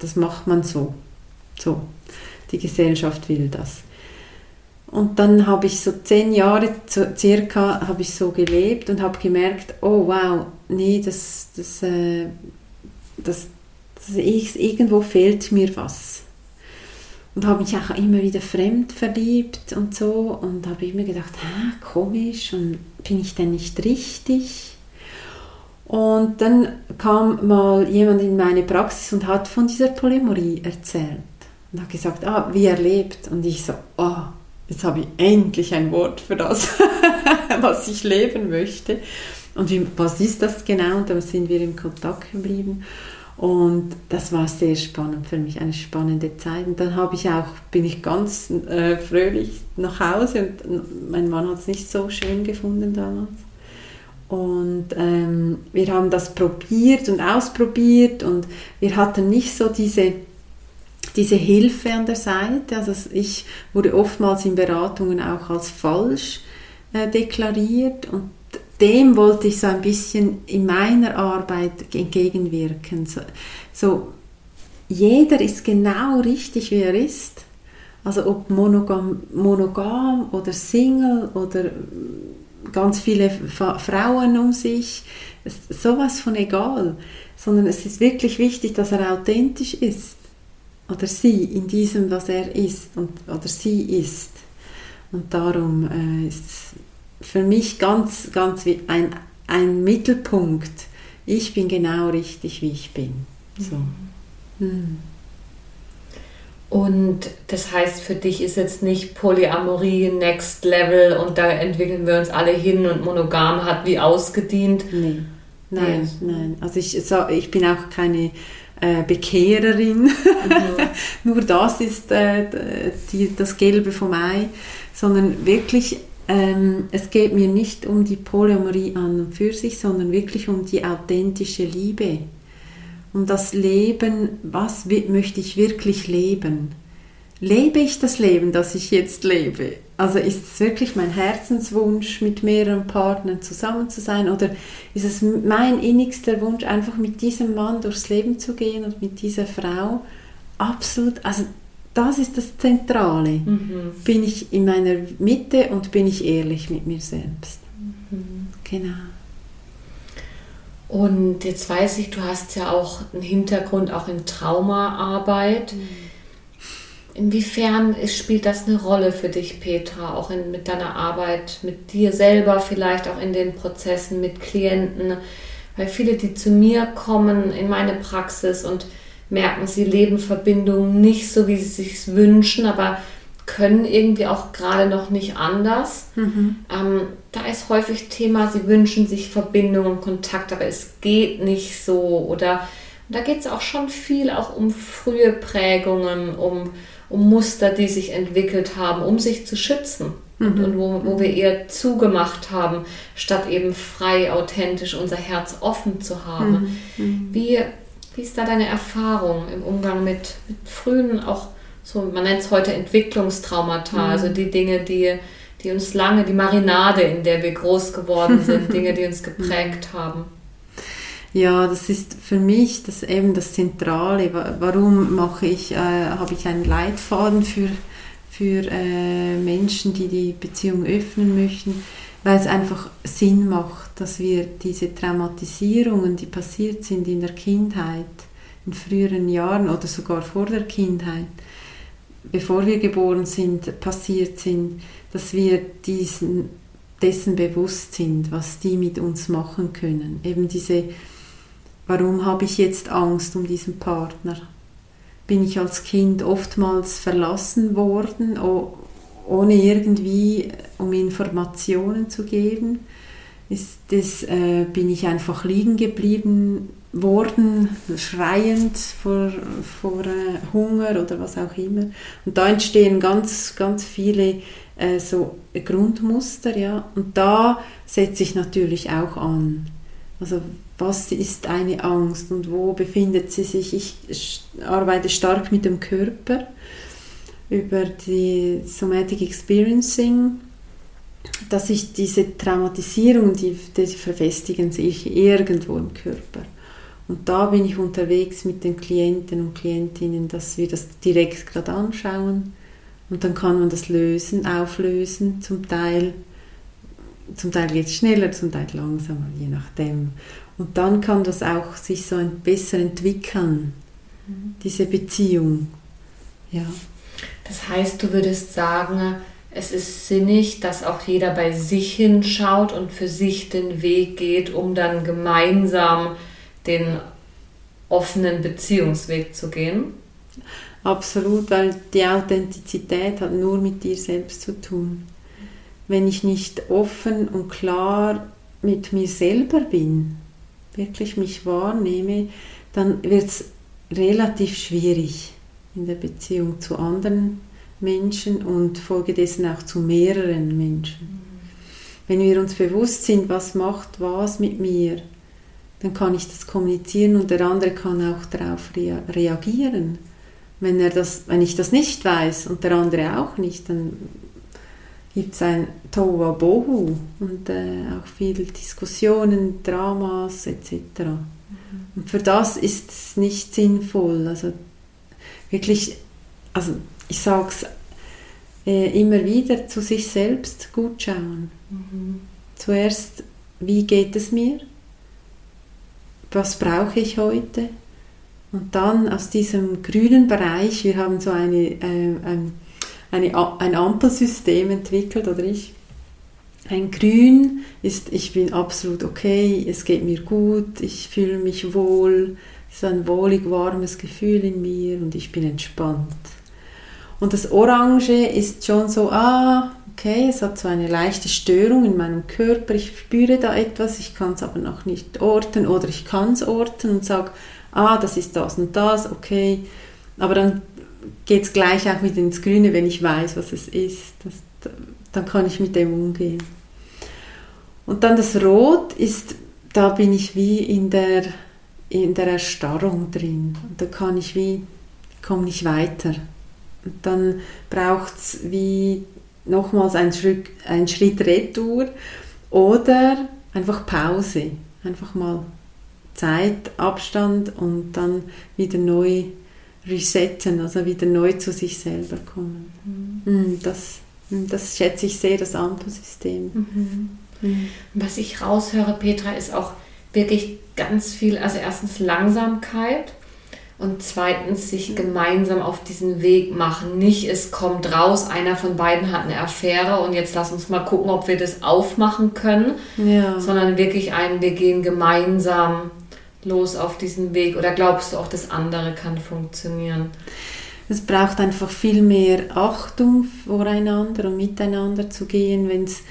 das macht man so. So, die Gesellschaft will das. Und dann habe ich so zehn Jahre circa habe ich so gelebt und habe gemerkt, oh wow, nee, das, das, äh, das, das, irgendwo fehlt mir was und habe mich auch immer wieder fremd verliebt und so und habe immer gedacht, Hä, komisch und bin ich denn nicht richtig? Und dann kam mal jemand in meine Praxis und hat von dieser Polymerie erzählt und hat gesagt, ah, wie er lebt. Und ich so, oh, jetzt habe ich endlich ein Wort für das, was ich leben möchte. Und wie, was ist das genau? Und da sind wir in Kontakt geblieben. Und das war sehr spannend für mich, eine spannende Zeit. Und dann habe ich auch, bin ich ganz äh, fröhlich nach Hause und mein Mann hat es nicht so schön gefunden damals. Und ähm, wir haben das probiert und ausprobiert und wir hatten nicht so diese, diese Hilfe an der Seite. Also ich wurde oftmals in Beratungen auch als falsch äh, deklariert und dem wollte ich so ein bisschen in meiner Arbeit entgegenwirken. So, so, jeder ist genau richtig, wie er ist. Also ob monogam, monogam oder Single oder ganz viele Frauen um sich, sowas von egal, sondern es ist wirklich wichtig, dass er authentisch ist oder sie in diesem, was er ist und, oder sie ist. Und darum äh, ist es für mich ganz, ganz wie ein, ein Mittelpunkt. Ich bin genau richtig, wie ich bin. So. Mhm. mhm. Und das heißt, für dich ist jetzt nicht Polyamorie Next Level und da entwickeln wir uns alle hin und monogam hat wie ausgedient. Nee. Nein, nee. nein. Also ich, ich bin auch keine äh, Bekehrerin. Mhm. Nur das ist äh, die, das Gelbe vom Ei, sondern wirklich, ähm, es geht mir nicht um die Polyamorie an und für sich, sondern wirklich um die authentische Liebe um das Leben, was möchte ich wirklich leben? Lebe ich das Leben, das ich jetzt lebe? Also ist es wirklich mein Herzenswunsch, mit mehreren Partnern zusammen zu sein? Oder ist es mein innigster Wunsch, einfach mit diesem Mann durchs Leben zu gehen und mit dieser Frau? Absolut, also das ist das Zentrale. Mhm. Bin ich in meiner Mitte und bin ich ehrlich mit mir selbst? Mhm. Genau. Und jetzt weiß ich, du hast ja auch einen Hintergrund auch in Traumaarbeit. Mhm. Inwiefern spielt das eine Rolle für dich, Petra, auch in, mit deiner Arbeit, mit dir selber, vielleicht auch in den Prozessen mit Klienten? Weil viele, die zu mir kommen in meine Praxis und merken, sie leben Verbindungen nicht so, wie sie sich wünschen, aber können irgendwie auch gerade noch nicht anders. Mhm. Ähm, da ist häufig Thema, sie wünschen sich Verbindung und Kontakt, aber es geht nicht so. Oder da geht es auch schon viel auch um frühe Prägungen, um, um Muster, die sich entwickelt haben, um sich zu schützen. Mhm. Und, und wo, wo wir eher zugemacht haben, statt eben frei, authentisch unser Herz offen zu haben. Mhm. mhm. Wie, wie ist da deine Erfahrung im Umgang mit, mit frühen auch so, man nennt es heute Entwicklungstraumata, mhm. also die Dinge, die, die uns lange, die Marinade, in der wir groß geworden sind, Dinge, die uns geprägt haben. Ja, das ist für mich das eben das Zentrale. Warum mache ich, äh, habe ich einen Leitfaden für, für äh, Menschen, die die Beziehung öffnen möchten? Weil es einfach Sinn macht, dass wir diese Traumatisierungen, die passiert sind in der Kindheit, in früheren Jahren oder sogar vor der Kindheit, bevor wir geboren sind, passiert sind, dass wir diesen, dessen bewusst sind, was die mit uns machen können. Eben diese, warum habe ich jetzt Angst um diesen Partner? Bin ich als Kind oftmals verlassen worden, ohne irgendwie um Informationen zu geben? Ist das, äh, bin ich einfach liegen geblieben worden, schreiend vor, vor äh, Hunger oder was auch immer. Und da entstehen ganz, ganz viele äh, so Grundmuster, ja. Und da setze ich natürlich auch an. Also was ist eine Angst und wo befindet sie sich? Ich arbeite stark mit dem Körper über die Somatic Experiencing, dass ich diese Traumatisierung, die, die verfestigen sich irgendwo im Körper. Und da bin ich unterwegs mit den Klienten und Klientinnen, dass wir das direkt gerade anschauen und dann kann man das lösen, auflösen, zum Teil. Zum Teil geht es schneller, zum Teil langsamer, je nachdem. Und dann kann das auch sich so ein besser entwickeln, mhm. diese Beziehung. Ja. Das heißt, du würdest sagen, es ist sinnig, dass auch jeder bei sich hinschaut und für sich den Weg geht, um dann gemeinsam den offenen Beziehungsweg zu gehen? Absolut, weil die Authentizität hat nur mit dir selbst zu tun. Wenn ich nicht offen und klar mit mir selber bin, wirklich mich wahrnehme, dann wird es relativ schwierig in der Beziehung zu anderen Menschen und folgedessen auch zu mehreren Menschen. Wenn wir uns bewusst sind, was macht was mit mir, dann kann ich das kommunizieren und der andere kann auch darauf rea reagieren. Wenn, er das, wenn ich das nicht weiß und der andere auch nicht, dann gibt es ein Tohuwa Bohu und äh, auch viele Diskussionen, Dramas etc. Mhm. Und für das ist es nicht sinnvoll. Also wirklich, also ich sage es äh, immer wieder zu sich selbst gut schauen. Mhm. Zuerst, wie geht es mir? Was brauche ich heute? Und dann aus diesem grünen Bereich, wir haben so eine, äh, ein, eine, ein Ampelsystem entwickelt, oder ich. Ein Grün ist, ich bin absolut okay, es geht mir gut, ich fühle mich wohl, es ist ein wohlig warmes Gefühl in mir und ich bin entspannt. Und das Orange ist schon so, ah, okay, es hat so eine leichte Störung in meinem Körper, ich spüre da etwas, ich kann es aber noch nicht orten oder ich kann es orten und sage, ah, das ist das und das, okay. Aber dann geht es gleich auch wieder ins Grüne, wenn ich weiß, was es ist. Das, dann kann ich mit dem umgehen. Und dann das Rot ist, da bin ich wie in der, in der Erstarrung drin. Und da kann ich wie, komme nicht weiter. Dann braucht es wie nochmals einen Schritt, einen Schritt Retour oder einfach Pause. Einfach mal Zeit, Abstand und dann wieder neu resetten, also wieder neu zu sich selber kommen. Mhm. Das, das schätze ich sehr, das Ampelsystem. Mhm. Mhm. Was ich raushöre, Petra, ist auch wirklich ganz viel, also erstens Langsamkeit und zweitens sich gemeinsam auf diesen Weg machen. Nicht, es kommt raus, einer von beiden hat eine Affäre und jetzt lass uns mal gucken, ob wir das aufmachen können, ja. sondern wirklich ein, wir gehen gemeinsam los auf diesen Weg? Oder glaubst du auch, das andere kann funktionieren? Es braucht einfach viel mehr Achtung voreinander und miteinander zu gehen, wenn es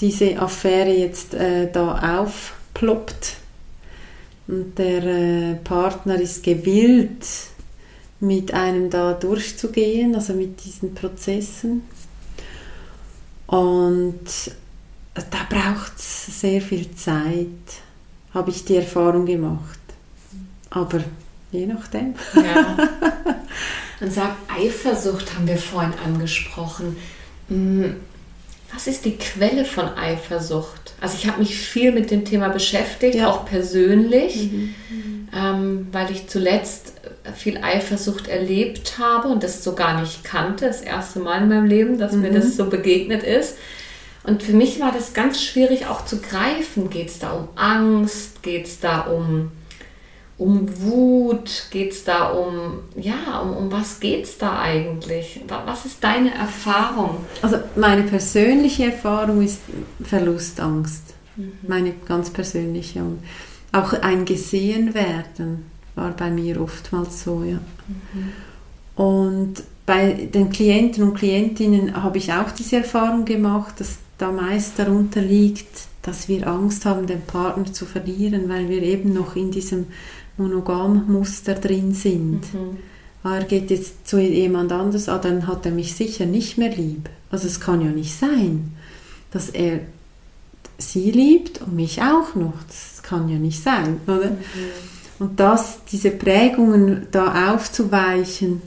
diese Affäre jetzt äh, da aufploppt und der äh, Partner ist gewillt, mit einem da durchzugehen, also mit diesen Prozessen. Und da braucht es sehr viel Zeit habe ich die Erfahrung gemacht. Aber je nachdem. Ja. Man sagt, Eifersucht haben wir vorhin angesprochen. Was ist die Quelle von Eifersucht? Also ich habe mich viel mit dem Thema beschäftigt, ja. auch persönlich, mhm. ähm, weil ich zuletzt viel Eifersucht erlebt habe und das so gar nicht kannte, das erste Mal in meinem Leben, dass mhm. mir das so begegnet ist. Und für mich war das ganz schwierig auch zu greifen. Geht es da um Angst? Geht es da um, um Wut? Geht es da um, ja, um, um was geht es da eigentlich? Was ist deine Erfahrung? Also meine persönliche Erfahrung ist Verlustangst. Mhm. Meine ganz persönliche. Und auch ein gesehen werden war bei mir oftmals so, ja. Mhm. Und bei den Klienten und Klientinnen habe ich auch diese Erfahrung gemacht, dass da meist darunter liegt, dass wir Angst haben, den Partner zu verlieren, weil wir eben noch in diesem Monogam-Muster drin sind. Mhm. Ah, er geht jetzt zu jemand anders, ah, dann hat er mich sicher nicht mehr lieb. Also es kann ja nicht sein, dass er sie liebt und mich auch noch. Das kann ja nicht sein, oder? Mhm. Und das, diese Prägungen da aufzuweichen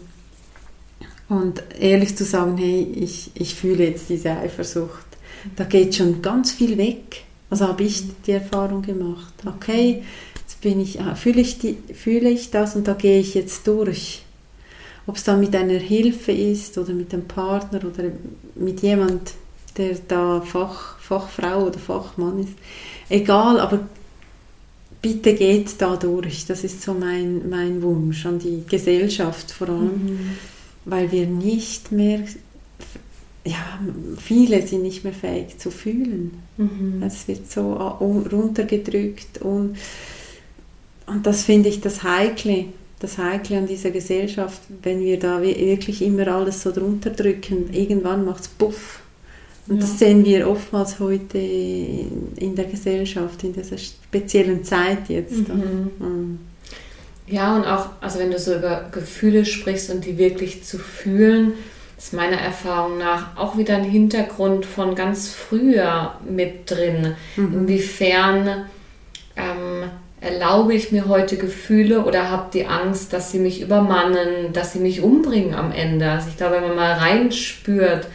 und ehrlich zu sagen, hey, ich, ich fühle jetzt diese Eifersucht da geht schon ganz viel weg. Also habe ich die Erfahrung gemacht. Okay, bin ich, ah, fühle ich, die, fühle ich das und da gehe ich jetzt durch. Ob es dann mit einer Hilfe ist oder mit einem Partner oder mit jemand, der da Fach, Fachfrau oder Fachmann ist. Egal, aber bitte geht da durch. Das ist so mein, mein Wunsch an die Gesellschaft vor allem, mhm. weil wir nicht mehr ja, viele sind nicht mehr fähig zu fühlen. Mhm. Es wird so runtergedrückt und, und das finde ich das Heikle, das Heikle an dieser Gesellschaft, wenn wir da wirklich immer alles so drunter drücken, irgendwann macht es Puff. Und ja. das sehen wir oftmals heute in der Gesellschaft, in dieser speziellen Zeit jetzt. Mhm. Mhm. Ja, und auch, also wenn du so über Gefühle sprichst und die wirklich zu fühlen, ist meiner Erfahrung nach auch wieder ein Hintergrund von ganz früher mit drin. Mhm. Inwiefern ähm, erlaube ich mir heute Gefühle oder habe die Angst, dass sie mich übermannen, dass sie mich umbringen am Ende. Also ich glaube, wenn man mal reinspürt,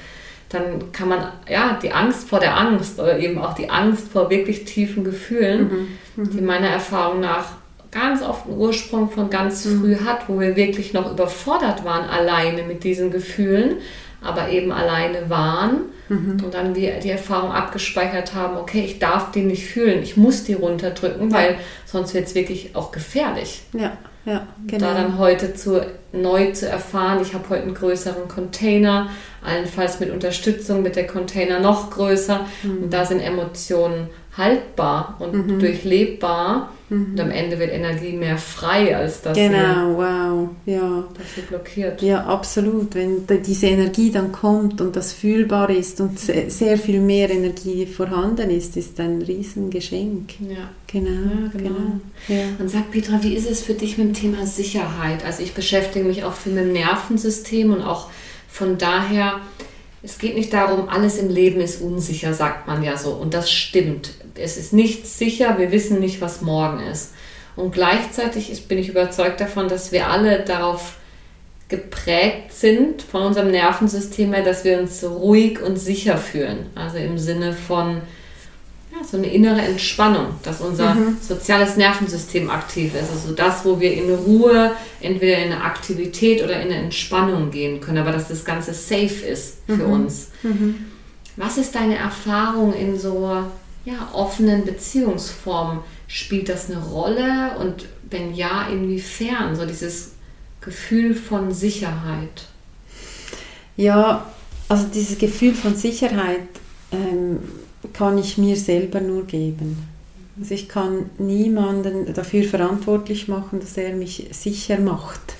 dann kann man ja die Angst vor der Angst oder eben auch die Angst vor wirklich tiefen Gefühlen, mhm. Mhm. die meiner Erfahrung nach ganz oft einen Ursprung von ganz mhm. früh hat, wo wir wirklich noch überfordert waren alleine mit diesen Gefühlen, aber eben alleine waren mhm. und dann wir die Erfahrung abgespeichert haben, okay, ich darf die nicht fühlen, ich muss die runterdrücken, ja. weil sonst wird es wirklich auch gefährlich. Ja. Ja, genau. Da dann heute zu, neu zu erfahren, ich habe heute einen größeren Container, allenfalls mit Unterstützung mit der Container noch größer. Mhm. Und da sind Emotionen haltbar und mhm. durchlebbar. Mhm. Und am Ende wird Energie mehr frei, als dass genau, wow, ja. dass sie blockiert. Ja, absolut. Wenn diese Energie dann kommt und das fühlbar ist und sehr viel mehr Energie vorhanden ist, ist ein Riesengeschenk. Ja. Genau, ja, genau. genau. Ja. Und sag Petra, wie ist es für dich mit dem Thema Sicherheit? Also ich beschäftige mich auch viel mit dem Nervensystem und auch von daher es geht nicht darum, alles im Leben ist unsicher, sagt man ja so. Und das stimmt. Es ist nichts sicher, wir wissen nicht, was morgen ist. Und gleichzeitig bin ich überzeugt davon, dass wir alle darauf geprägt sind von unserem Nervensystem her, dass wir uns ruhig und sicher fühlen. Also im Sinne von, ja, so eine innere Entspannung, dass unser mhm. soziales Nervensystem aktiv ist. Also das, wo wir in Ruhe, entweder in eine Aktivität oder in eine Entspannung gehen können, aber dass das Ganze safe ist für mhm. uns. Mhm. Was ist deine Erfahrung in so ja, offenen Beziehungsformen? Spielt das eine Rolle und wenn ja, inwiefern? So dieses Gefühl von Sicherheit. Ja, also dieses Gefühl von Sicherheit. Ähm, kann ich mir selber nur geben. Also ich kann niemanden dafür verantwortlich machen, dass er mich sicher macht.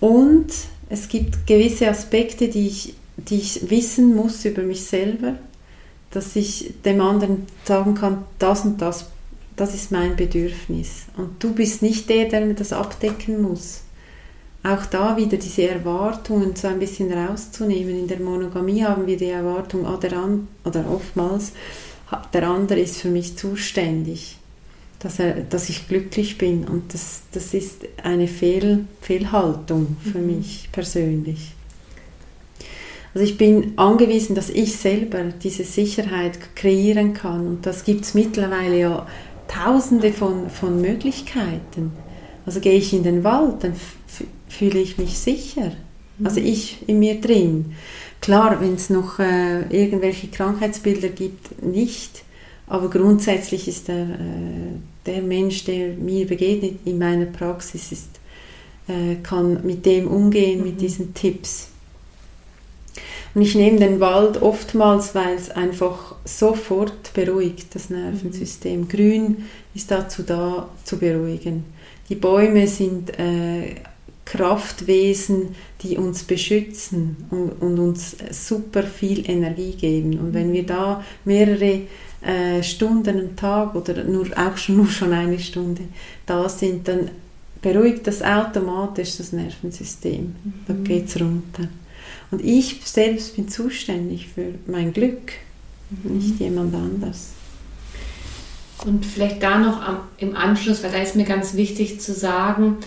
Und es gibt gewisse Aspekte, die ich, die ich wissen muss über mich selber, dass ich dem anderen sagen kann, das und das, das ist mein Bedürfnis. Und du bist nicht der, der mir das abdecken muss auch da wieder diese Erwartungen so ein bisschen rauszunehmen. In der Monogamie haben wir die Erwartung, ah, der an, oder oftmals, der andere ist für mich zuständig, dass, er, dass ich glücklich bin. Und das, das ist eine Fehl, Fehlhaltung für mhm. mich persönlich. Also ich bin angewiesen, dass ich selber diese Sicherheit kreieren kann. Und das gibt es mittlerweile ja tausende von, von Möglichkeiten. Also gehe ich in den Wald, dann fühle ich mich sicher. Also mhm. ich in mir drin. Klar, wenn es noch äh, irgendwelche Krankheitsbilder gibt, nicht. Aber grundsätzlich ist der, äh, der Mensch, der mir begegnet in meiner Praxis, ist, äh, kann mit dem umgehen, mhm. mit diesen Tipps. Und ich nehme den Wald oftmals, weil es einfach sofort beruhigt, das Nervensystem. Mhm. Grün ist dazu da, zu beruhigen. Die Bäume sind äh, Kraftwesen, die uns beschützen und, und, uns super viel Energie geben. Und wenn wir da mehrere äh, Stunden am Tag oder nur auch schon, nur schon eine Stunde da sind, dann beruhigt das automatisch das Nervensystem. Mhm. Da geht es runter. Und ich selbst bin zuständig für mein Glück, mhm. nicht jemand anders. Und vielleicht da noch am, im Anschluss, weil da ist mir ganz wichtig zu sagen,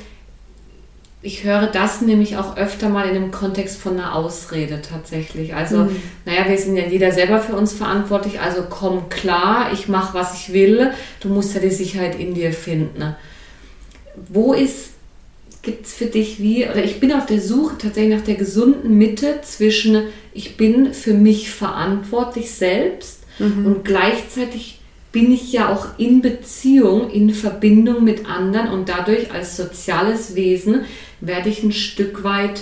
ich höre das nämlich auch öfter mal in dem Kontext von einer Ausrede tatsächlich. Also, mhm. naja, wir sind ja jeder selber für uns verantwortlich, also komm klar, ich mache, was ich will, du musst ja die Sicherheit in dir finden. Wo ist, gibt es für dich wie, oder ich bin auf der Suche tatsächlich nach der gesunden Mitte zwischen, ich bin für mich verantwortlich selbst mhm. und gleichzeitig bin ich ja auch in Beziehung, in Verbindung mit anderen und dadurch als soziales Wesen werde ich ein Stück weit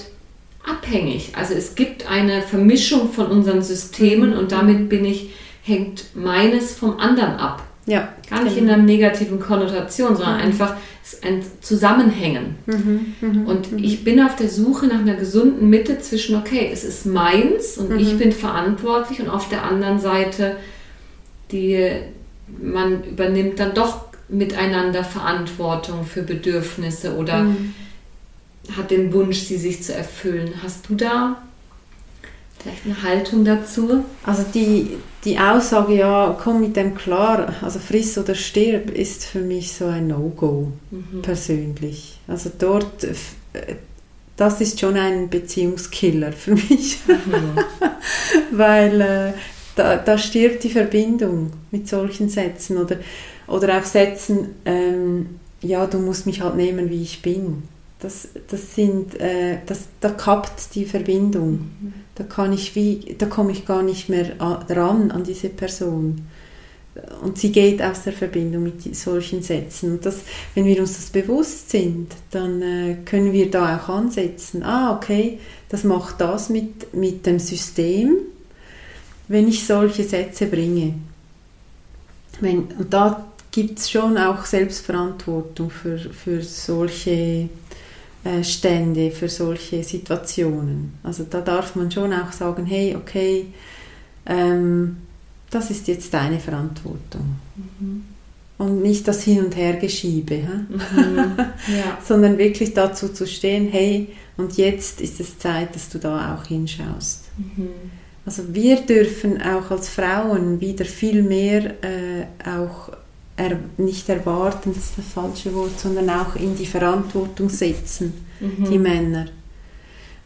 abhängig. Also es gibt eine Vermischung von unseren Systemen und damit bin ich, hängt meines vom anderen ab. Ja, Gar nicht genau. in einer negativen Konnotation, sondern mhm. einfach ein Zusammenhängen. Mhm, mh, und mh. ich bin auf der Suche nach einer gesunden Mitte zwischen, okay, es ist meins und mhm. ich bin verantwortlich und auf der anderen Seite, die, man übernimmt dann doch miteinander Verantwortung für Bedürfnisse oder mhm hat den Wunsch, sie sich zu erfüllen. Hast du da vielleicht eine Haltung dazu? Also die, die Aussage, ja, komm mit dem klar, also friss oder stirb, ist für mich so ein No-Go mhm. persönlich. Also dort, äh, das ist schon ein Beziehungskiller für mich, mhm. weil äh, da, da stirbt die Verbindung mit solchen Sätzen oder Oder auch Sätzen, ähm, ja, du musst mich halt nehmen, wie ich bin. Das, das sind, äh, das, da kappt die Verbindung. Mhm. Da kann ich wie, da komme ich gar nicht mehr ran an diese Person. Und sie geht aus der Verbindung mit solchen Sätzen. Und das, wenn wir uns das bewusst sind, dann äh, können wir da auch ansetzen. Ah, okay, das macht das mit, mit dem System, wenn ich solche Sätze bringe. Wenn, und da gibt es schon auch Selbstverantwortung für, für solche Stände, für solche Situationen. Also da darf man schon auch sagen, hey, okay, ähm, das ist jetzt deine Verantwortung. Mhm. Und nicht das Hin- und Hergeschiebe, mhm. ja. sondern wirklich dazu zu stehen, hey, und jetzt ist es Zeit, dass du da auch hinschaust. Mhm. Also wir dürfen auch als Frauen wieder viel mehr äh, auch er, nicht erwarten, das ist das falsche Wort, sondern auch in die Verantwortung setzen, mhm. die Männer.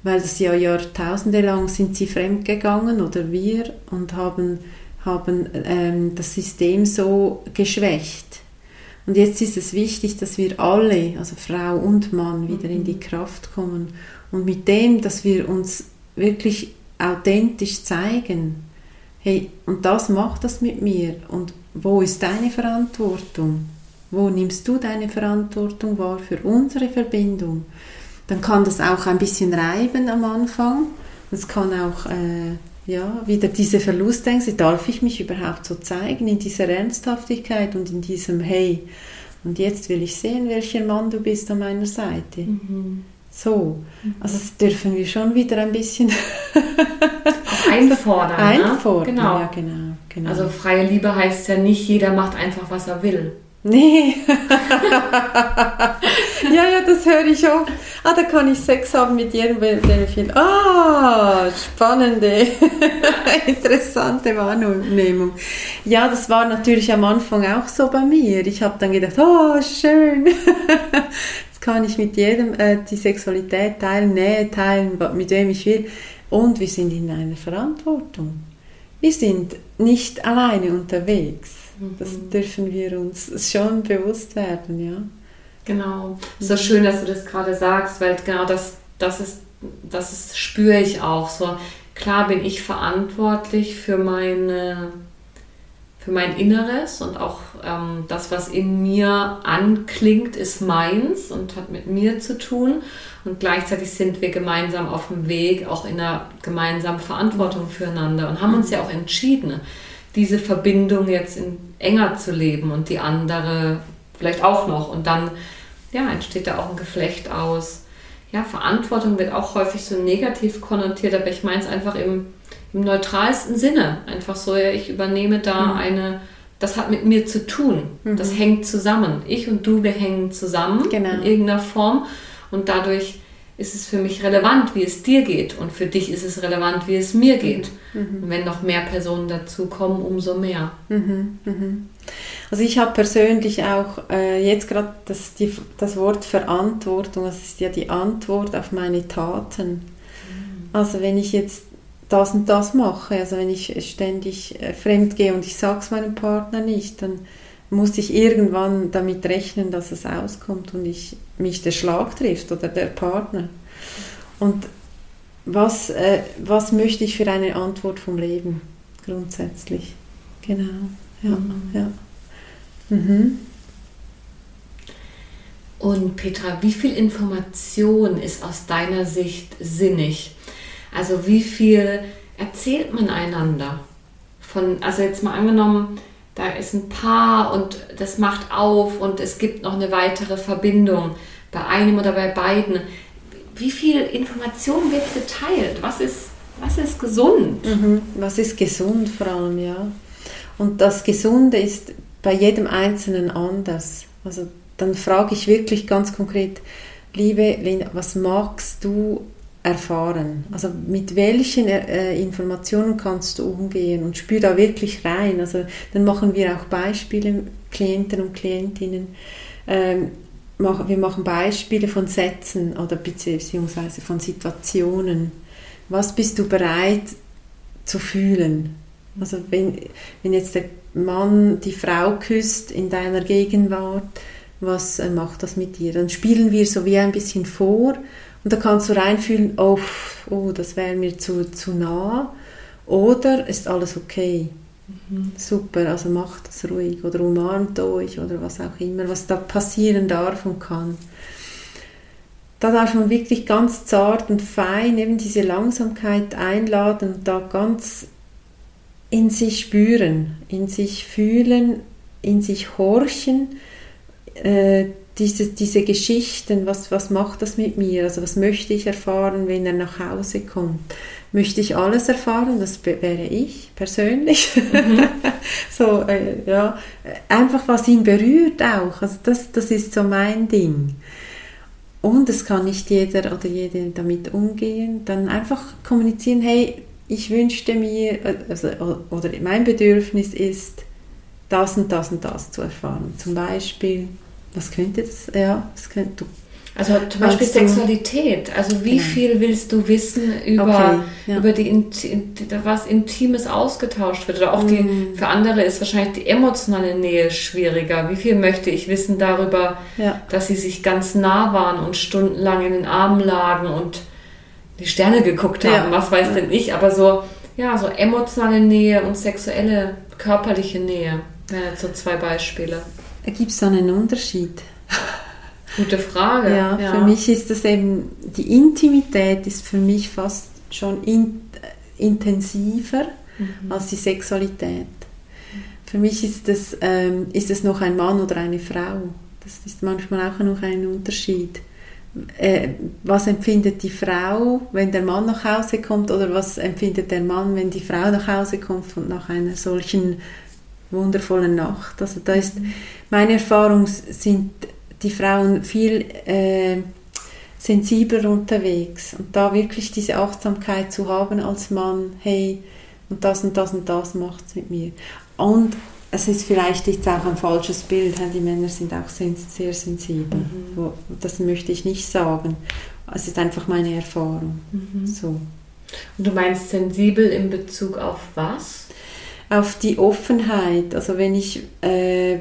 Weil das ja Jahrtausende lang sind sie fremdgegangen oder wir und haben haben ähm, das System so geschwächt. Und jetzt ist es wichtig, dass wir alle, also Frau und Mann, wieder in die mhm. Kraft kommen. Und mit dem, dass wir uns wirklich authentisch zeigen, hey, und das macht das mit mir. Und wo ist deine Verantwortung? Wo nimmst du deine Verantwortung wahr für unsere Verbindung? Dann kann das auch ein bisschen reiben am Anfang. Es kann auch äh, ja, wieder diese Verlustängste, darf ich mich überhaupt so zeigen in dieser Ernsthaftigkeit und in diesem Hey, und jetzt will ich sehen, welcher Mann du bist an meiner Seite. Mhm. So, also das dürfen wir schon wieder ein bisschen einfordern. einfordern, ne? genau. Ja, genau, genau. Also freie Liebe heißt ja nicht, jeder macht einfach, was er will. Nee. ja, ja, das höre ich oft. Ah, da kann ich Sex haben mit jedem, der ich will. Ah, spannende, interessante Wahrnehmung. Ja, das war natürlich am Anfang auch so bei mir. Ich habe dann gedacht, oh, schön. Jetzt kann ich mit jedem äh, die Sexualität teilen, Nähe teilen, mit wem ich will. Und wir sind in einer Verantwortung. Wir sind nicht alleine unterwegs. Das mhm. dürfen wir uns schon bewusst werden, ja. Genau. So schön, dass du das gerade sagst, weil genau das, das ist, das ist, spüre ich auch. So klar bin ich verantwortlich für meine für mein Inneres und auch ähm, das, was in mir anklingt, ist meins und hat mit mir zu tun. Und gleichzeitig sind wir gemeinsam auf dem Weg, auch in einer gemeinsamen Verantwortung füreinander und haben uns ja auch entschieden, diese Verbindung jetzt in, enger zu leben und die andere vielleicht auch noch. Und dann ja, entsteht da auch ein Geflecht aus. Ja, Verantwortung wird auch häufig so negativ konnotiert, aber ich meine es einfach im, im neutralsten Sinne. Einfach so, ja, ich übernehme da mhm. eine, das hat mit mir zu tun. Mhm. Das hängt zusammen. Ich und du, wir hängen zusammen genau. in irgendeiner Form und dadurch ist es für mich relevant, wie es dir geht und für dich ist es relevant, wie es mir geht. Mhm. Und wenn noch mehr Personen dazu kommen, umso mehr. Mhm. Mhm. Also ich habe persönlich auch äh, jetzt gerade das, das Wort Verantwortung, das ist ja die Antwort auf meine Taten. Mhm. Also wenn ich jetzt das und das mache, also wenn ich ständig äh, fremd gehe und ich sage es meinem Partner nicht, dann muss ich irgendwann damit rechnen, dass es auskommt und ich, mich der Schlag trifft oder der Partner. Und was, äh, was möchte ich für eine Antwort vom Leben grundsätzlich? Genau, ja. Mhm. ja. Mhm. Und Petra, wie viel Information ist aus deiner Sicht sinnig? Also wie viel erzählt man einander? Von, also jetzt mal angenommen, da ist ein Paar und das macht auf und es gibt noch eine weitere Verbindung bei einem oder bei beiden. Wie viel Information wird geteilt? Was ist, was ist gesund? Mhm. Was ist gesund vor allem, ja. Und das Gesunde ist bei jedem Einzelnen anders. Also dann frage ich wirklich ganz konkret, liebe Lina, was magst du erfahren? Also mit welchen äh, Informationen kannst du umgehen und spür da wirklich rein. Also dann machen wir auch Beispiele, Klienten und Klientinnen. Ähm, mach, wir machen Beispiele von Sätzen oder beziehungsweise von Situationen. Was bist du bereit zu fühlen? Also wenn, wenn jetzt der Mann die Frau küsst in deiner Gegenwart, was äh, macht das mit dir? Dann spielen wir so wie ein bisschen vor und da kannst du reinfühlen, oh, oh das wäre mir zu, zu nah oder ist alles okay? Mhm. Super, also macht das ruhig oder umarmt euch oder was auch immer, was da passieren darf und kann. Da darf man wirklich ganz zart und fein eben diese Langsamkeit einladen und da ganz in sich spüren, in sich fühlen, in sich horchen, äh, diese, diese Geschichten, was, was macht das mit mir? Also was möchte ich erfahren, wenn er nach Hause kommt? Möchte ich alles erfahren? Das wäre ich persönlich. Mhm. so, äh, ja, einfach was ihn berührt auch. Also das, das ist so mein Ding. Und es kann nicht jeder oder jede damit umgehen. Dann einfach kommunizieren, hey, ich wünschte mir, also, oder mein Bedürfnis ist, das und das und das zu erfahren. Zum Beispiel, was könnte das, ja, was könnte, du also zum Beispiel also, Sexualität. Also wie genau. viel willst du wissen über, okay, ja. über die, was Intimes ausgetauscht wird? Oder auch die, mm. für andere ist wahrscheinlich die emotionale Nähe schwieriger. Wie viel möchte ich wissen darüber, ja. dass sie sich ganz nah waren und stundenlang in den Armen lagen und die Sterne geguckt haben, ja. was weiß denn ich, aber so, ja, so emotionale Nähe und sexuelle, körperliche Nähe wären jetzt so zwei Beispiele. Gibt es da einen Unterschied? Gute Frage. Ja, ja, für mich ist das eben, die Intimität ist für mich fast schon in, äh, intensiver mhm. als die Sexualität. Für mich ist es, ähm, ist es noch ein Mann oder eine Frau. Das ist manchmal auch noch ein Unterschied. Äh, was empfindet die Frau, wenn der Mann nach Hause kommt, oder was empfindet der Mann, wenn die Frau nach Hause kommt und nach einer solchen wundervollen Nacht? Also da ist meine Erfahrung sind die Frauen viel äh, sensibler unterwegs und da wirklich diese Achtsamkeit zu haben als Mann, hey, und das und das und das macht es mit mir. Und es ist vielleicht jetzt auch ein falsches Bild, die Männer sind auch sehr sensibel. Mhm. Das möchte ich nicht sagen. Es ist einfach meine Erfahrung. Mhm. So. Und du meinst sensibel in Bezug auf was? Auf die Offenheit. Also wenn ich äh,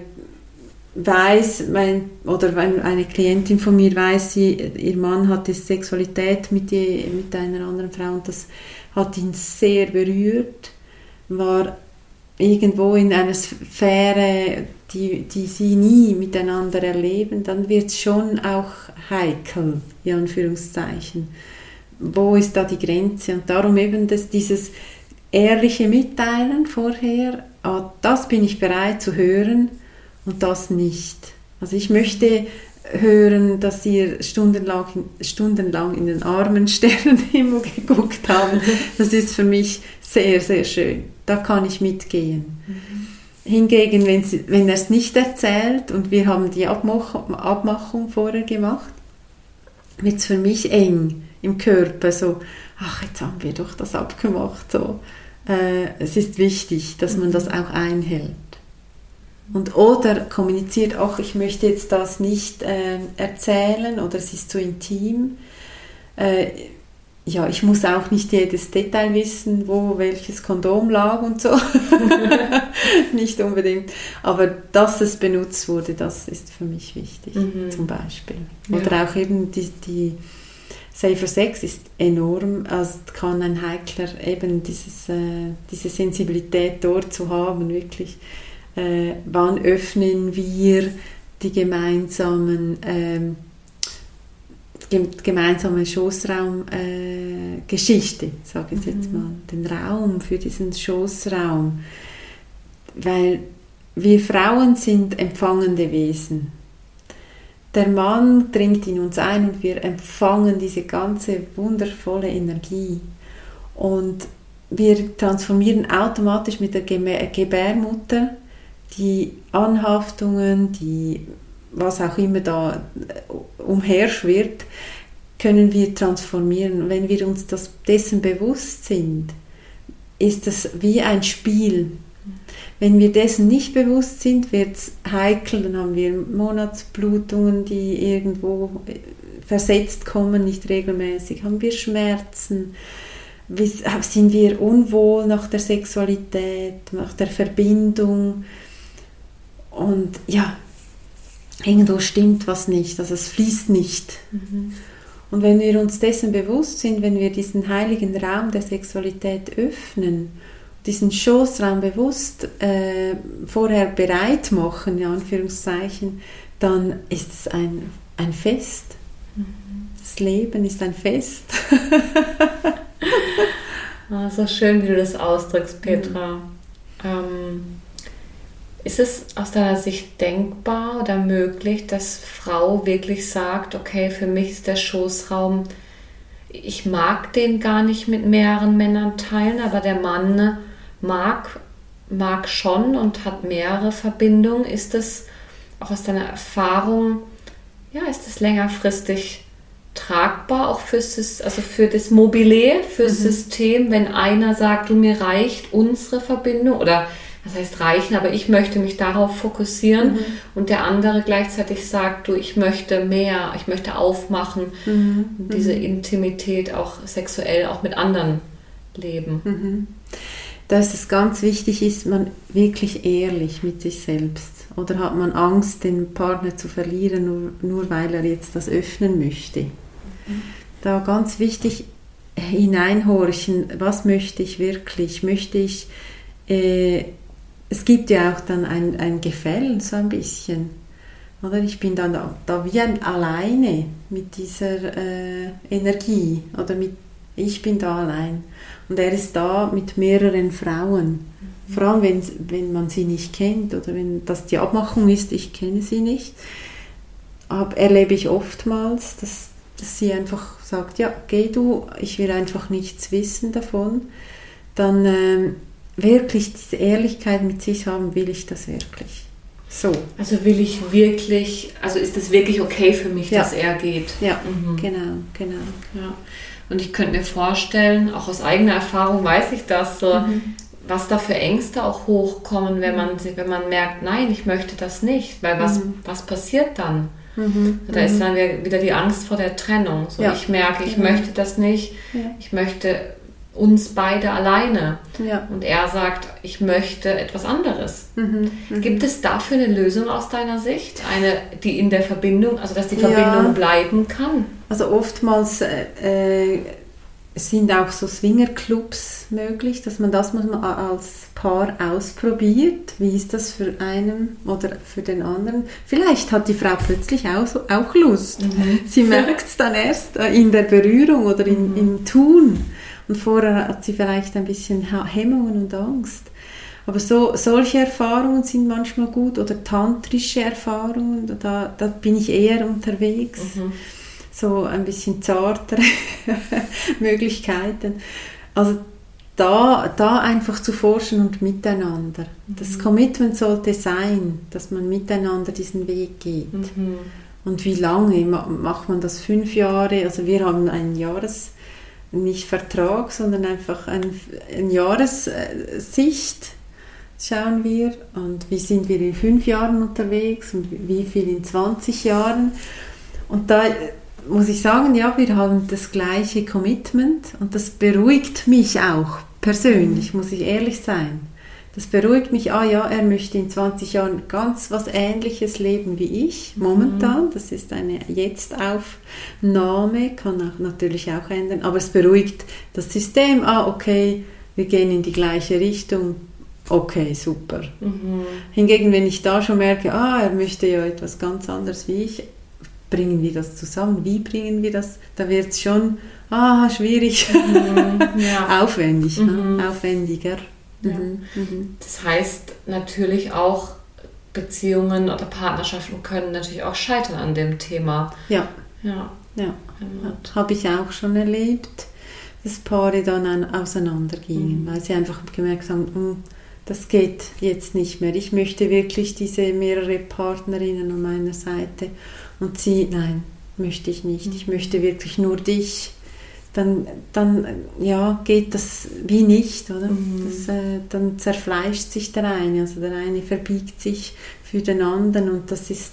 weiß, mein, oder wenn eine Klientin von mir weiß, sie, ihr Mann hatte Sexualität mit, die, mit einer anderen Frau und das hat ihn sehr berührt, war irgendwo in einer Sphäre, die, die sie nie miteinander erleben, dann wird es schon auch heikel, in Anführungszeichen. Wo ist da die Grenze? Und darum eben das, dieses ehrliche Mitteilen vorher, ah, das bin ich bereit zu hören, und das nicht. Also ich möchte hören, dass ihr stundenlang, stundenlang in den armen Sternenhimmel geguckt haben. Das ist für mich sehr, sehr schön. Da kann ich mitgehen. Mhm. Hingegen, wenn, er es nicht erzählt und wir haben die Abmachung, Abmachung vorher gemacht, wird es für mich eng im Körper. So, ach, jetzt haben wir doch das abgemacht. So. Äh, es ist wichtig, dass man das auch einhält. Und oder kommuniziert auch, ich möchte jetzt das nicht äh, erzählen oder es ist zu intim. Äh, ja, ich muss auch nicht jedes Detail wissen, wo welches Kondom lag und so. nicht unbedingt. Aber dass es benutzt wurde, das ist für mich wichtig, mhm. zum Beispiel. Oder ja. auch eben die, die Safer Sex ist enorm, also kann ein Heikler eben dieses, äh, diese Sensibilität dort zu haben, wirklich äh, wann öffnen wir die gemeinsamen ähm, gemeinsame Schoßraumgeschichte, äh, sage ich jetzt mhm. mal, den Raum für diesen Schoßraum, weil wir Frauen sind empfangende Wesen. Der Mann dringt in uns ein und wir empfangen diese ganze wundervolle Energie und wir transformieren automatisch mit der Gebärmutter die Anhaftungen, die was auch immer da umherschwirrt, können wir transformieren. Wenn wir uns das, dessen bewusst sind, ist das wie ein Spiel. Wenn wir dessen nicht bewusst sind, wird es heikel, dann haben wir Monatsblutungen, die irgendwo versetzt kommen, nicht regelmäßig, haben wir Schmerzen, sind wir unwohl nach der Sexualität, nach der Verbindung. Und ja, irgendwo stimmt was nicht, also es fließt nicht. Mhm. Und wenn wir uns dessen bewusst sind, wenn wir diesen heiligen Raum der Sexualität öffnen, diesen Schoßraum bewusst äh, vorher bereit machen, in Anführungszeichen, dann ist es ein, ein Fest. Mhm. Das Leben ist ein Fest. ah, so schön, wie du das ausdrückst, Petra. Mhm. Ähm, ist es aus deiner Sicht denkbar oder möglich, dass Frau wirklich sagt, okay, für mich ist der Schoßraum, ich mag den gar nicht mit mehreren Männern teilen, aber der Mann mag, mag schon und hat mehrere Verbindungen. Ist es auch aus deiner Erfahrung, ja, ist es längerfristig tragbar, auch fürs, also für das Mobile, fürs mhm. System, wenn einer sagt, du mir reicht unsere Verbindung oder das heißt reichen, aber ich möchte mich darauf fokussieren mhm. und der andere gleichzeitig sagt, du, ich möchte mehr, ich möchte aufmachen mhm. und diese mhm. Intimität auch sexuell auch mit anderen leben. Dass es ganz wichtig ist, man wirklich ehrlich mit sich selbst. Oder hat man Angst, den Partner zu verlieren, nur, nur weil er jetzt das öffnen möchte? Da ganz wichtig hineinhorchen, was möchte ich wirklich? Möchte ich äh, es gibt ja auch dann ein, ein Gefällen so ein bisschen. Oder ich bin dann da, da wie ein alleine mit dieser äh, Energie oder mit ich bin da allein und er ist da mit mehreren Frauen. Mhm. Vor allem wenn, wenn man sie nicht kennt oder wenn das die Abmachung ist, ich kenne sie nicht, aber erlebe ich oftmals, dass, dass sie einfach sagt, ja, geh du, ich will einfach nichts wissen davon. Dann ähm, wirklich diese Ehrlichkeit mit sich haben, will ich das wirklich. So. Also will ich wirklich, also ist es wirklich okay für mich, ja. dass er geht? Ja, mhm. genau, genau. Ja. Und ich könnte mir vorstellen, auch aus eigener Erfahrung weiß ich das, so, mhm. was da für Ängste auch hochkommen, wenn man, wenn man merkt, nein, ich möchte das nicht, weil was, mhm. was passiert dann? Mhm. Da ist mhm. dann wieder die Angst vor der Trennung. So, ja. Ich merke, ich genau. möchte das nicht, ja. ich möchte uns beide alleine. Ja. Und er sagt, ich möchte etwas anderes. Mhm, mh. Gibt es dafür eine Lösung aus deiner Sicht? Eine, die in der Verbindung, also dass die Verbindung ja. bleiben kann? Also oftmals äh, äh, sind auch so Swingerclubs möglich, dass man das mal als Paar ausprobiert. Wie ist das für einen oder für den anderen? Vielleicht hat die Frau plötzlich auch, auch Lust. Mhm. Sie merkt es dann erst äh, in der Berührung oder in, mhm. im Tun. Und vorher hat sie vielleicht ein bisschen Hemmungen und Angst. Aber so, solche Erfahrungen sind manchmal gut oder tantrische Erfahrungen, da, da bin ich eher unterwegs. Mhm. So ein bisschen zartere Möglichkeiten. Also da, da einfach zu forschen und miteinander. Mhm. Das Commitment sollte sein, dass man miteinander diesen Weg geht. Mhm. Und wie lange macht man das? Fünf Jahre? Also wir haben ein Jahres nicht Vertrag, sondern einfach ein, eine Jahressicht schauen wir und wie sind wir in fünf Jahren unterwegs und wie viel in 20 Jahren. Und da muss ich sagen, ja, wir haben das gleiche Commitment und das beruhigt mich auch persönlich, muss ich ehrlich sein. Das beruhigt mich, ah ja, er möchte in 20 Jahren ganz was Ähnliches leben wie ich momentan. Mhm. Das ist eine Jetzt-Aufnahme, kann auch natürlich auch ändern, aber es beruhigt das System, ah okay, wir gehen in die gleiche Richtung, okay, super. Mhm. Hingegen, wenn ich da schon merke, ah, er möchte ja etwas ganz anderes wie ich, bringen wir das zusammen? Wie bringen wir das? Da wird es schon, ah, schwierig, mhm. ja. aufwendig, ne? mhm. aufwendiger. Mhm, mhm. Das heißt natürlich auch, Beziehungen oder Partnerschaften können natürlich auch scheitern an dem Thema. Ja. Ja. ja. ja. Habe ich auch schon erlebt, dass Paare dann auseinandergingen, mhm. weil sie einfach gemerkt haben, hm, das geht jetzt nicht mehr. Ich möchte wirklich diese mehrere Partnerinnen an meiner Seite. Und sie, nein, möchte ich nicht. Ich mhm. möchte wirklich nur dich dann, dann ja, geht das wie nicht, oder? Mhm. Das, äh, dann zerfleischt sich der eine, also der eine verbiegt sich für den anderen und das ist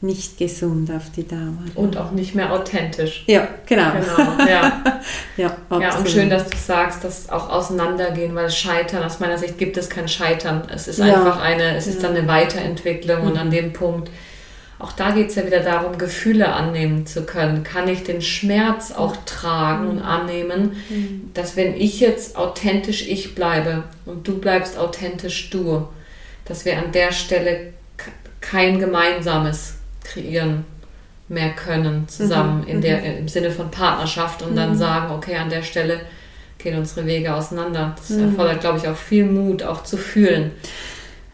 nicht gesund auf die Dauer. Und auch nicht mehr authentisch. Ja, genau. genau ja. Ja, ja, und schön, dass du sagst, dass auch auseinandergehen, weil Scheitern, aus meiner Sicht gibt es kein Scheitern. Es ist ja. einfach eine, es ist dann eine Weiterentwicklung mhm. und an dem Punkt, auch da geht es ja wieder darum, Gefühle annehmen zu können. Kann ich den Schmerz auch tragen mhm. und annehmen, mhm. dass wenn ich jetzt authentisch ich bleibe und du bleibst authentisch du, dass wir an der Stelle kein Gemeinsames kreieren mehr können zusammen mhm. in der, mhm. im Sinne von Partnerschaft und dann mhm. sagen, okay, an der Stelle gehen unsere Wege auseinander. Das mhm. erfordert, glaube ich, auch viel Mut, auch zu fühlen.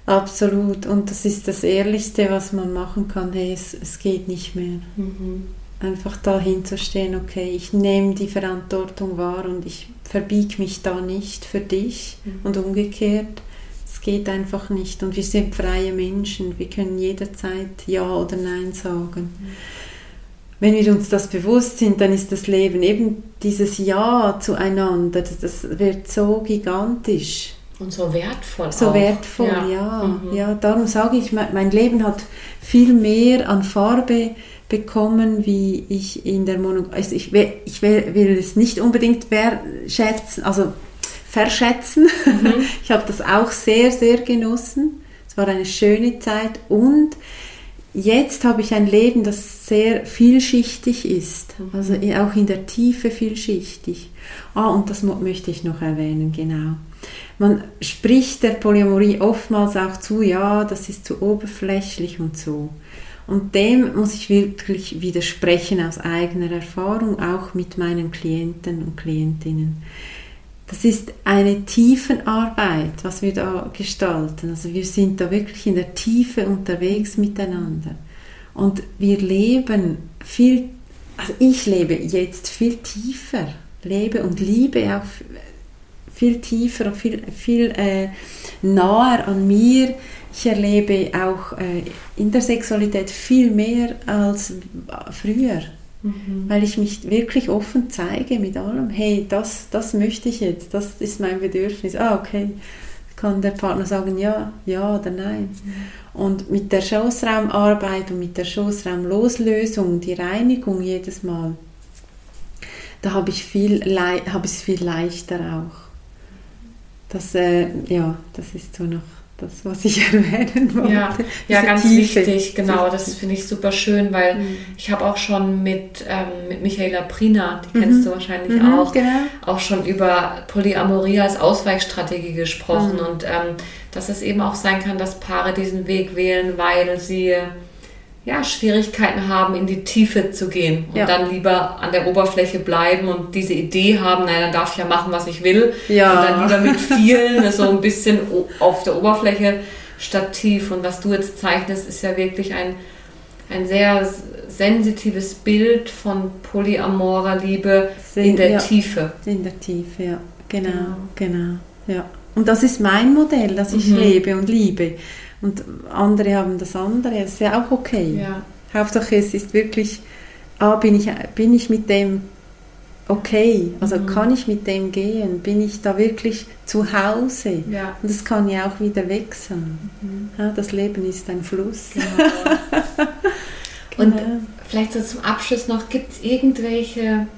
Absolut. Und das ist das Ehrlichste, was man machen kann. Hey, es, es geht nicht mehr. Mhm. Einfach dahin zu stehen, okay, ich nehme die Verantwortung wahr und ich verbiege mich da nicht für dich mhm. und umgekehrt. Es geht einfach nicht. Und wir sind freie Menschen. Wir können jederzeit Ja oder Nein sagen. Mhm wenn wir uns das bewusst sind, dann ist das Leben eben dieses Ja zueinander, das, das wird so gigantisch. Und so wertvoll. So auch. wertvoll, ja. Ja, mhm. ja. Darum sage ich, mein Leben hat viel mehr an Farbe bekommen, wie ich in der Monogamie. Also ich, will, ich will, will es nicht unbedingt schätzen, also verschätzen. Mhm. Ich habe das auch sehr, sehr genossen. Es war eine schöne Zeit und jetzt habe ich ein Leben, das sehr vielschichtig ist, also mhm. auch in der Tiefe vielschichtig. Ah, und das möchte ich noch erwähnen, genau. Man spricht der Polyamorie oftmals auch zu, ja, das ist zu oberflächlich und so. Und dem muss ich wirklich widersprechen aus eigener Erfahrung, auch mit meinen Klienten und Klientinnen. Das ist eine Tiefenarbeit, was wir da gestalten. Also wir sind da wirklich in der Tiefe unterwegs miteinander. Und wir leben viel, also ich lebe jetzt viel tiefer, lebe und liebe auch viel tiefer und viel, viel äh, naher an mir. Ich erlebe auch äh, in der Sexualität viel mehr als früher. Mhm. Weil ich mich wirklich offen zeige mit allem. Hey, das, das möchte ich jetzt, das ist mein Bedürfnis. Ah, okay. Kann der Partner sagen ja, ja oder nein. Mhm. Und mit der Schoßraumarbeit und mit der Schoßraumloslösung, die Reinigung jedes Mal, da habe ich, viel, hab es viel leichter auch. Das, äh, ja, das ist so noch das, was ich erwähnen wollte. Ja, ja ganz Tiefe. wichtig, genau. Das finde ich super schön, weil mhm. ich habe auch schon mit, ähm, mit Michaela Prina, die mhm. kennst du wahrscheinlich mhm, auch, genau. auch schon über Polyamorie als Ausweichstrategie gesprochen mhm. und ähm, dass es eben auch sein kann, dass Paare diesen Weg wählen, weil sie ja, Schwierigkeiten haben, in die Tiefe zu gehen und ja. dann lieber an der Oberfläche bleiben und diese Idee haben, naja, dann darf ich ja machen, was ich will. Ja. Und dann lieber mit vielen so ein bisschen auf der Oberfläche statt tief. Und was du jetzt zeichnest, ist ja wirklich ein, ein sehr sensitives Bild von polyamorer Liebe in der ja. Tiefe. In der Tiefe, ja. Genau, genau, genau. Ja. Und das ist mein Modell, das ich mhm. lebe und liebe. Und andere haben das andere, das ist ja auch okay. Ja. Hauptsache es ist wirklich, ah, bin, ich, bin ich mit dem okay, also mhm. kann ich mit dem gehen, bin ich da wirklich zu Hause ja. und das kann ja auch wieder wechseln. Mhm. Ja, das Leben ist ein Fluss. Genau. und genau. vielleicht so zum Abschluss noch, gibt es irgendwelche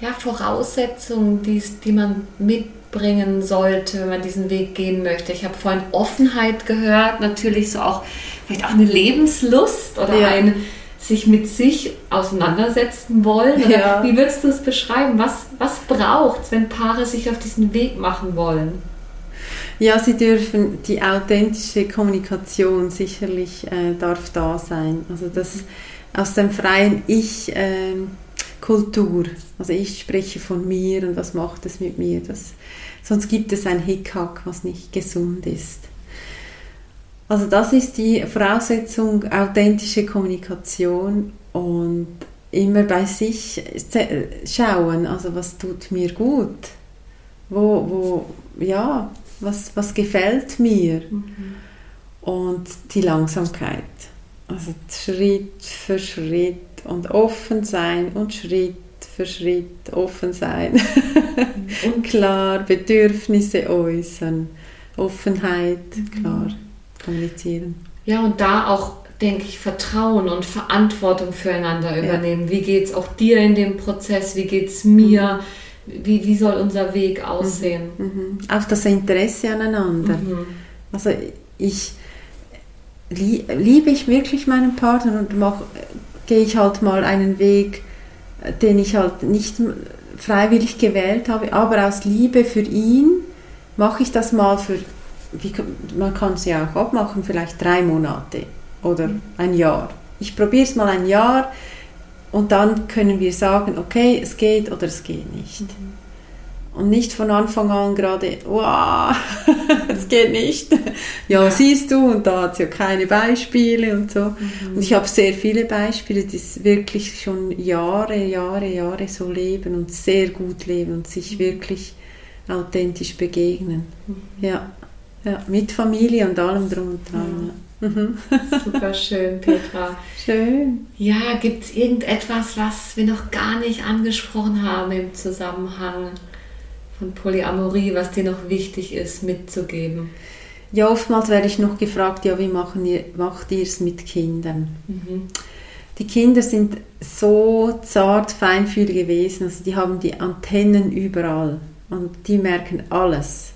ja, Voraussetzungen, die man mit mitbringen sollte, wenn man diesen Weg gehen möchte. Ich habe vorhin Offenheit gehört, natürlich so auch vielleicht auch eine Lebenslust oder ja. ein sich mit sich auseinandersetzen wollen. Ja. Wie würdest du es beschreiben? Was, was braucht es, wenn Paare sich auf diesen Weg machen wollen? Ja, sie dürfen, die authentische Kommunikation sicherlich äh, darf da sein. Also das aus dem freien Ich äh, Kultur. Also ich spreche von mir und was macht es mit mir. Das, sonst gibt es ein Hickhack, was nicht gesund ist. Also das ist die Voraussetzung authentische Kommunikation und immer bei sich schauen, also was tut mir gut, wo, wo ja, was, was gefällt mir mhm. und die Langsamkeit. Also Schritt für Schritt und offen sein und Schritt für Schritt offen sein. und klar Bedürfnisse äußern, Offenheit, mhm. klar kommunizieren. Ja, und da auch, denke ich, Vertrauen und Verantwortung füreinander übernehmen. Ja. Wie geht es auch dir in dem Prozess? Wie geht es mir? wie, wie soll unser Weg aussehen. Mhm. Mhm. Auch das Interesse aneinander. Mhm. Also ich liebe ich wirklich meinen Partner und mach, gehe ich halt mal einen Weg, den ich halt nicht freiwillig gewählt habe, aber aus Liebe für ihn mache ich das mal für, wie, man kann es ja auch abmachen, vielleicht drei Monate oder mhm. ein Jahr. Ich probiere es mal ein Jahr und dann können wir sagen, okay, es geht oder es geht nicht. Mhm. Und nicht von Anfang an gerade, wow, es geht nicht. Ja, ja, siehst du, und da hat es ja keine Beispiele und so. Mhm. Und ich habe sehr viele Beispiele, die wirklich schon Jahre, Jahre, Jahre so leben und sehr gut leben und sich mhm. wirklich authentisch begegnen. Mhm. Ja. ja, mit Familie und allem drum und dran. Ja. Mhm. Super schön, Petra. Schön. Ja, gibt es irgendetwas, was wir noch gar nicht angesprochen haben im Zusammenhang von Polyamorie, was dir noch wichtig ist, mitzugeben? Ja, oftmals werde ich noch gefragt, ja, wie machen ihr, macht ihr es mit Kindern? Mhm. Die Kinder sind so zart, feinfühlig gewesen, also die haben die Antennen überall und die merken alles.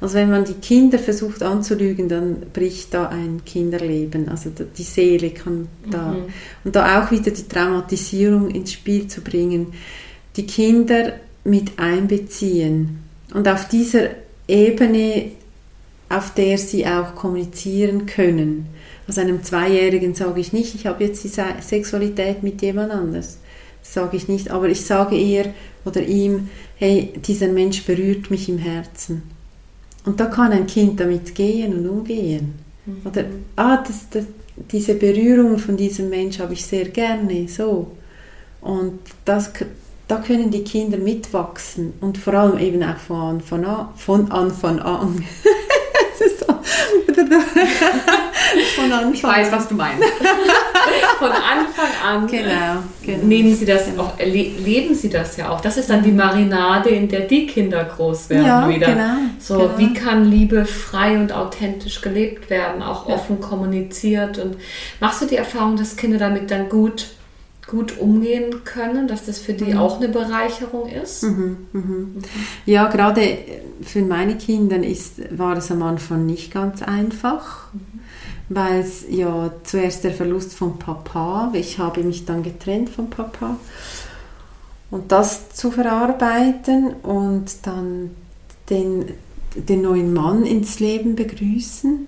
Also wenn man die Kinder versucht anzulügen, dann bricht da ein Kinderleben. Also die Seele kann da. Mhm. Und da auch wieder die Traumatisierung ins Spiel zu bringen. Die Kinder mit einbeziehen und auf dieser Ebene, auf der sie auch kommunizieren können. Also einem Zweijährigen sage ich nicht, ich habe jetzt die Sexualität mit jemand anders. Das sage ich nicht, aber ich sage ihr oder ihm, hey, dieser Mensch berührt mich im Herzen. Und da kann ein Kind damit gehen und umgehen. Mhm. Oder, ah, das, das, diese Berührung von diesem Mensch habe ich sehr gerne, so. Und das, da können die Kinder mitwachsen und vor allem eben auch von Anfang an. Von Anfang an. von Anfang ich weiß, was du meinst. Von Anfang an genau, genau. nehmen sie das genau. auch, leben sie das ja auch. Das ist dann die Marinade, in der die Kinder groß werden ja, wieder. Genau, so, genau. wie kann Liebe frei und authentisch gelebt werden, auch ja. offen kommuniziert. Und machst du die Erfahrung, dass Kinder damit dann gut gut umgehen können, dass das für die mhm. auch eine Bereicherung ist? Mhm, mhm. Ja, gerade für meine Kinder ist, war es am Anfang nicht ganz einfach, mhm. weil es ja zuerst der Verlust von Papa, ich habe mich dann getrennt von Papa und das zu verarbeiten und dann den, den neuen Mann ins Leben begrüßen,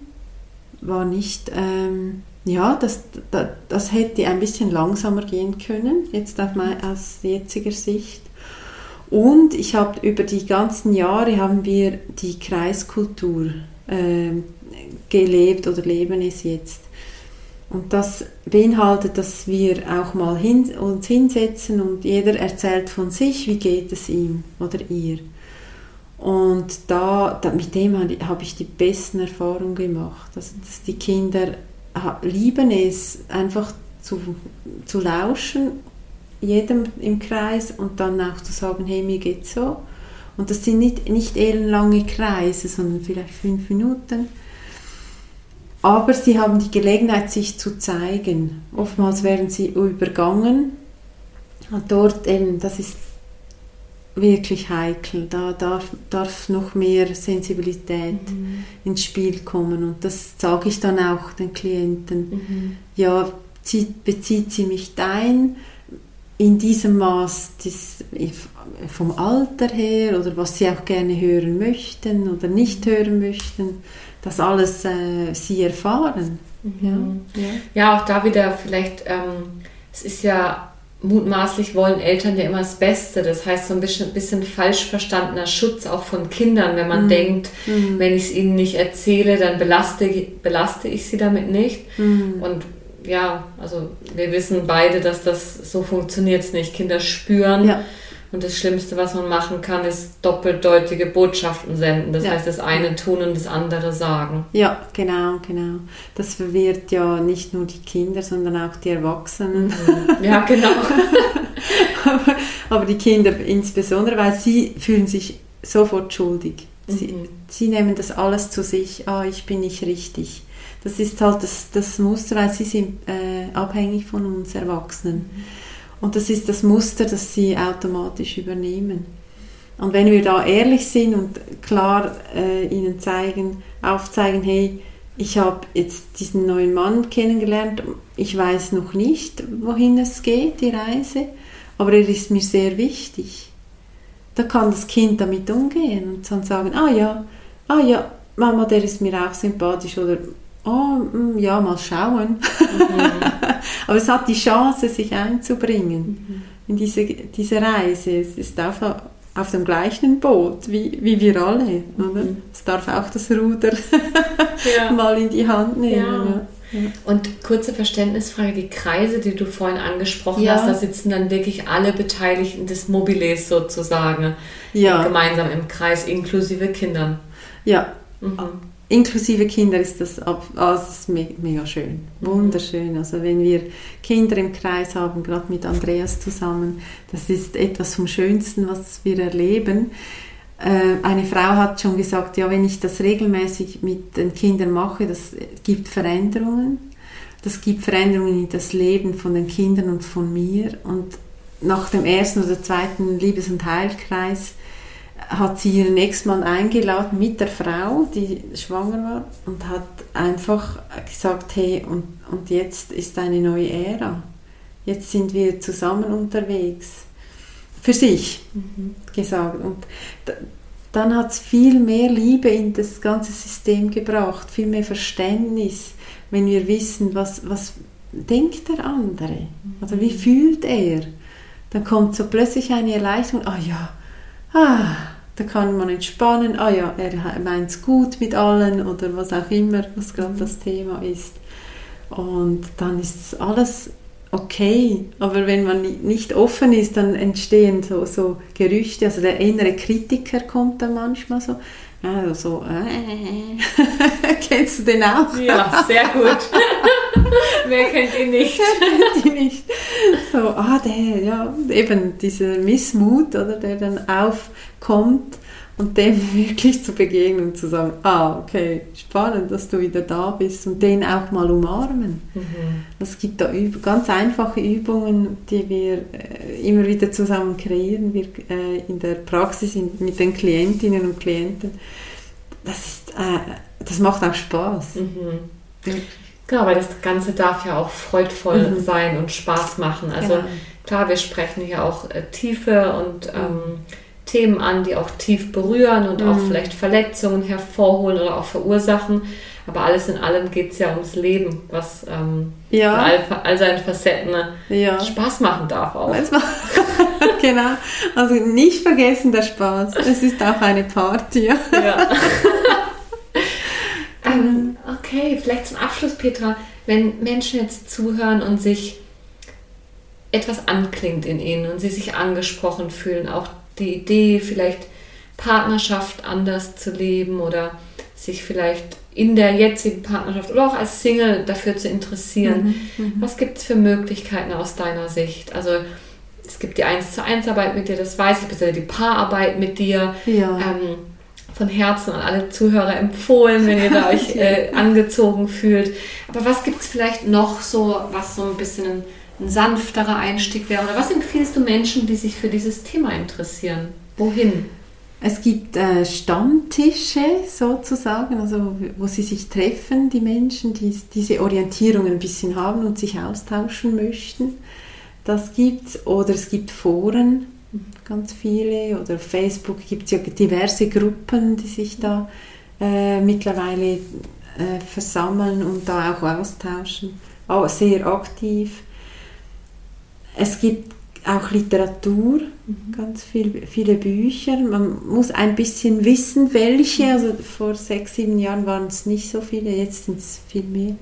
war nicht... Ähm, ja, das, das, das, hätte ein bisschen langsamer gehen können, jetzt mein, aus jetziger Sicht. Und ich habe über die ganzen Jahre haben wir die Kreiskultur äh, gelebt oder leben es jetzt. Und das beinhaltet, dass wir auch mal hin, uns hinsetzen und jeder erzählt von sich, wie geht es ihm oder ihr. Und da, da mit dem habe ich die besten Erfahrungen gemacht, also, dass die Kinder lieben es, einfach zu, zu lauschen, jedem im Kreis und dann auch zu sagen, hey, mir geht's so. Und das sind nicht, nicht ellenlange Kreise, sondern vielleicht fünf Minuten. Aber sie haben die Gelegenheit, sich zu zeigen. Oftmals werden sie übergangen. Und dort eben, das ist wirklich heikel. Da darf, darf noch mehr Sensibilität mhm. ins Spiel kommen. Und das sage ich dann auch den Klienten. Mhm. Ja, zieht, bezieht sie mich ein in diesem Maß des, vom Alter her oder was sie auch gerne hören möchten oder nicht hören möchten, das alles äh, sie erfahren. Mhm. Ja. Ja. ja, auch da wieder vielleicht, ähm, es ist ja mutmaßlich wollen Eltern ja immer das Beste. Das heißt, so ein bisschen, bisschen falsch verstandener Schutz auch von Kindern, wenn man mhm. denkt, mhm. wenn ich es ihnen nicht erzähle, dann belaste, belaste ich sie damit nicht. Mhm. Und ja, also wir wissen beide, dass das so funktioniert nicht. Kinder spüren. Ja und das Schlimmste, was man machen kann, ist doppeldeutige Botschaften senden. Das ja. heißt, das eine tun und das andere sagen. Ja, genau, genau. Das verwirrt ja nicht nur die Kinder, sondern auch die Erwachsenen. Mhm. Ja, genau. aber, aber, die Kinder insbesondere, weil sie fühlen sich sofort schuldig. Sie, mhm. sie nehmen das alles zu sich. Ah, ich bin nicht richtig. Das ist halt das, das Muster, weil sie sind äh, abhängig von uns Erwachsenen. Mhm. Und das ist das Muster, das sie automatisch übernehmen. Und wenn wir da ehrlich sind und klar äh, ihnen zeigen, aufzeigen, hey, ich habe jetzt diesen neuen Mann kennengelernt, ich weiß noch nicht, wohin es geht, die Reise, aber er ist mir sehr wichtig. Da kann das Kind damit umgehen und dann sagen, ah ja, ah ja, Mama, der ist mir auch sympathisch oder oh, ja, mal schauen. Mhm. aber es hat die Chance, sich einzubringen mhm. in diese, diese Reise. Es ist auf, auf dem gleichen Boot wie, wie wir alle. Oder? Mhm. Es darf auch das Ruder ja. mal in die Hand nehmen. Ja. Ja. Und kurze Verständnisfrage, die Kreise, die du vorhin angesprochen hast, da sitzen dann wirklich alle Beteiligten des Mobiles sozusagen gemeinsam im Kreis, inklusive Kindern. Ja, mhm inklusive Kinder ist das, also mega schön, wunderschön. Also wenn wir Kinder im Kreis haben, gerade mit Andreas zusammen, das ist etwas vom Schönsten, was wir erleben. Äh, eine Frau hat schon gesagt, ja, wenn ich das regelmäßig mit den Kindern mache, das gibt Veränderungen. Das gibt Veränderungen in das Leben von den Kindern und von mir. Und nach dem ersten oder zweiten Liebes- und Heilkreis hat sie ihren Ex-Mann eingeladen mit der Frau, die schwanger war, und hat einfach gesagt, hey, und, und jetzt ist eine neue Ära. Jetzt sind wir zusammen unterwegs. Für sich mhm. gesagt. Und dann hat es viel mehr Liebe in das ganze System gebracht, viel mehr Verständnis, wenn wir wissen, was, was denkt der andere, also wie fühlt er. Dann kommt so plötzlich eine Erleichterung, ah ja, ah, da kann man entspannen, ah ja, er meint es gut mit allen oder was auch immer, was gerade das Thema ist. Und dann ist alles okay. Aber wenn man nicht offen ist, dann entstehen so, so Gerüchte. Also der innere Kritiker kommt dann manchmal so. Also so, äh, kennst du den auch? Ja, sehr gut. Wer kennt ihn nicht? kennt ihn nicht. So, ah, der, ja, eben dieser Missmut, oder, der dann aufkommt und dem wirklich zu begegnen und zu sagen, ah, okay, spannend, dass du wieder da bist und den auch mal umarmen. Mhm. Es gibt da ganz einfache Übungen, die wir äh, immer wieder zusammen kreieren, wir äh, in der Praxis mit den Klientinnen und Klienten. Das, ist, äh, das macht auch Spaß. Mhm. Genau, weil das Ganze darf ja auch freudvoll mhm. sein und Spaß machen. Also genau. klar, wir sprechen hier auch äh, Tiefe und ähm, Themen an, die auch tief berühren und mhm. auch vielleicht Verletzungen hervorholen oder auch verursachen. Aber alles in allem geht es ja ums Leben, was ähm, ja. all, all seinen Facetten ja. Spaß machen darf auch. genau. Also nicht vergessen der Spaß. Es ist auch eine Party. ja. ähm, okay, vielleicht zum Abschluss, Petra, wenn Menschen jetzt zuhören und sich etwas anklingt in ihnen und sie sich angesprochen fühlen, auch die Idee, vielleicht Partnerschaft anders zu leben oder sich vielleicht in der jetzigen Partnerschaft oder auch als Single dafür zu interessieren. Mhm, mhm. Was gibt es für Möglichkeiten aus deiner Sicht? Also es gibt die 1 zu 1 Arbeit mit dir, das weiß ich, beziehungsweise die Paararbeit mit dir. Ja. Ähm, von Herzen an alle Zuhörer empfohlen, wenn ihr da euch äh, angezogen fühlt. Aber was gibt es vielleicht noch so, was so ein bisschen ein ein sanfterer Einstieg wäre? Oder was empfiehlst du Menschen, die sich für dieses Thema interessieren? Wohin? Es gibt äh, Stammtische sozusagen, also wo sie sich treffen, die Menschen, die diese Orientierung ein bisschen haben und sich austauschen möchten. Das gibt es. Oder es gibt Foren, ganz viele. Oder auf Facebook gibt es ja diverse Gruppen, die sich da äh, mittlerweile äh, versammeln und da auch austauschen. Auch sehr aktiv. Es gibt auch Literatur, mhm. ganz viel, viele Bücher. Man muss ein bisschen wissen, welche. Also vor sechs, sieben Jahren waren es nicht so viele, jetzt sind es viel mehr.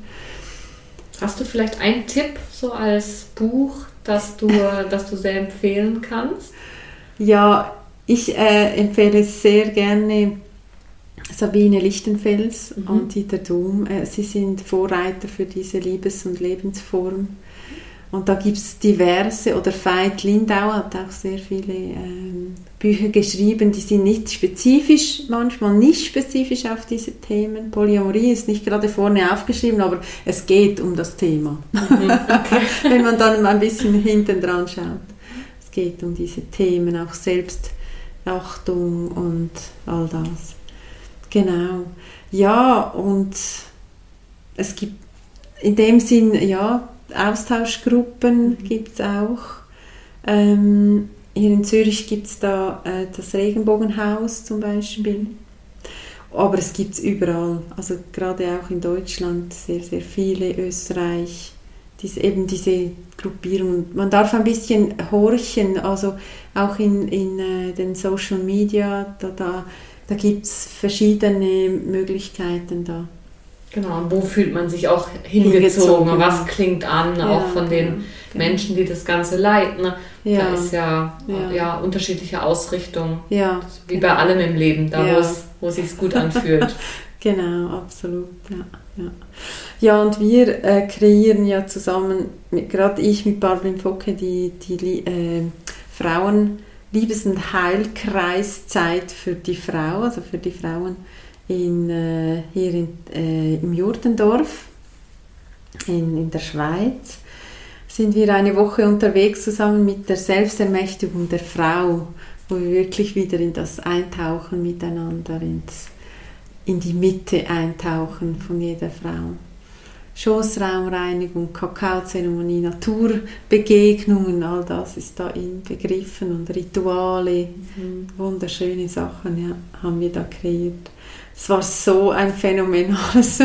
Hast du vielleicht einen Tipp so als Buch, das du, das du sehr empfehlen kannst? Ja, ich äh, empfehle sehr gerne Sabine Lichtenfels mhm. und Dieter Dohm. Äh, sie sind Vorreiter für diese Liebes- und Lebensform. Und da gibt es diverse, oder Veit Lindau hat auch sehr viele ähm, Bücher geschrieben, die sind nicht spezifisch, manchmal nicht spezifisch auf diese Themen. Polyamorie ist nicht gerade vorne aufgeschrieben, aber es geht um das Thema. Mhm, okay. Wenn man dann ein bisschen hinten dran schaut. Es geht um diese Themen, auch selbst Achtung und all das. Genau. Ja, und es gibt in dem Sinn, ja, Austauschgruppen mhm. gibt es auch. Ähm, hier in Zürich gibt es da äh, das Regenbogenhaus zum Beispiel. Aber es gibt es überall, also gerade auch in Deutschland sehr, sehr viele, Österreich, diese, eben diese Gruppierungen. Man darf ein bisschen horchen, also auch in, in äh, den Social Media, da, da, da gibt es verschiedene Möglichkeiten da. Genau, und wo fühlt man sich auch hingezogen? hingezogen Was klingt an, ja, auch von den genau. Menschen, die das Ganze leiten? Ja. Da ist ja, ja. ja unterschiedliche Ausrichtung. Ja. Wie genau. bei allem im Leben, da ja. wo es sich gut anfühlt. genau, absolut. Ja, ja. ja und wir äh, kreieren ja zusammen, gerade ich mit Barbara Focke, die, die äh, Frauen Liebes- und Heilkreiszeit für die Frau, also für die Frauen in, äh, hier in, äh, im Jurdendorf in, in der Schweiz sind wir eine Woche unterwegs zusammen mit der Selbstermächtigung der Frau, wo wir wirklich wieder in das Eintauchen miteinander, ins, in die Mitte eintauchen von jeder Frau. Schoßraumreinigung, Kakaozeremonie, Naturbegegnungen, all das ist da inbegriffen und Rituale, mhm. wunderschöne Sachen ja, haben wir da kreiert es war so ein phänomenales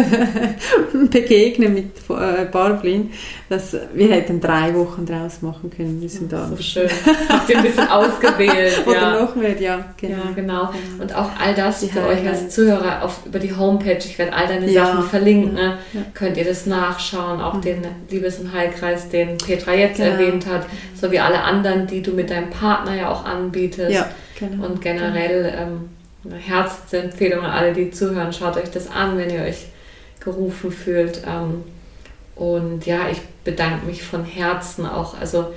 Begegnen mit äh, Barblin, dass wir hätten drei Wochen draus machen können. Wir sind da so schön. Habt ihr ein bisschen ausgewählt. Oder ja. noch mehr, ja. Genau. ja. genau. Und auch all das die für euch als Zuhörer auf, über die Homepage, ich werde all deine ja. Sachen verlinken, ne? ja. könnt ihr das nachschauen. Auch mhm. den Liebes- und Heilkreis, den Petra jetzt genau. erwähnt hat, sowie alle anderen, die du mit deinem Partner ja auch anbietest. Ja, genau. Und generell... Genau. Ähm, Herzensempfehlung an alle, die zuhören. Schaut euch das an, wenn ihr euch gerufen fühlt. Ähm, und ja, ich bedanke mich von Herzen auch, also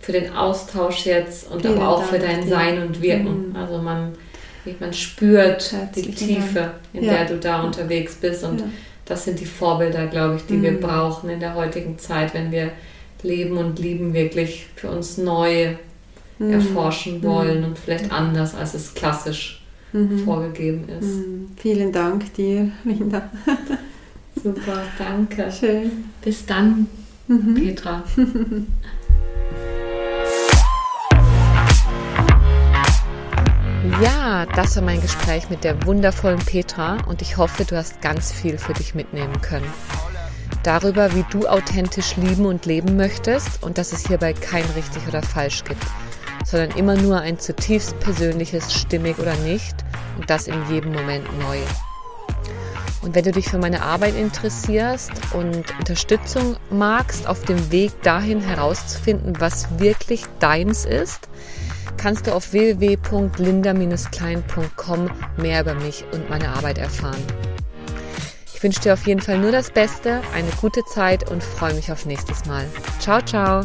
für den Austausch jetzt und Vielen aber auch Dank für dein dir. Sein und Wirken. Mhm. Also man, man spürt Herzlichen die Tiefe, in ja. der du da unterwegs bist. Und ja. das sind die Vorbilder, glaube ich, die mhm. wir brauchen in der heutigen Zeit, wenn wir Leben und Lieben wirklich für uns neu mhm. erforschen wollen und vielleicht anders, als es klassisch mhm. vorgegeben ist. Mhm. Vielen Dank dir, Linda. Super, danke. Schön. Bis dann, mhm. Petra. Ja, das war mein Gespräch mit der wundervollen Petra und ich hoffe, du hast ganz viel für dich mitnehmen können. Darüber, wie du authentisch lieben und leben möchtest und dass es hierbei kein richtig oder falsch gibt sondern immer nur ein zutiefst persönliches Stimmig oder nicht und das in jedem Moment neu. Und wenn du dich für meine Arbeit interessierst und Unterstützung magst, auf dem Weg dahin herauszufinden, was wirklich deins ist, kannst du auf www.linda-klein.com mehr über mich und meine Arbeit erfahren. Ich wünsche dir auf jeden Fall nur das Beste, eine gute Zeit und freue mich auf nächstes Mal. Ciao, ciao!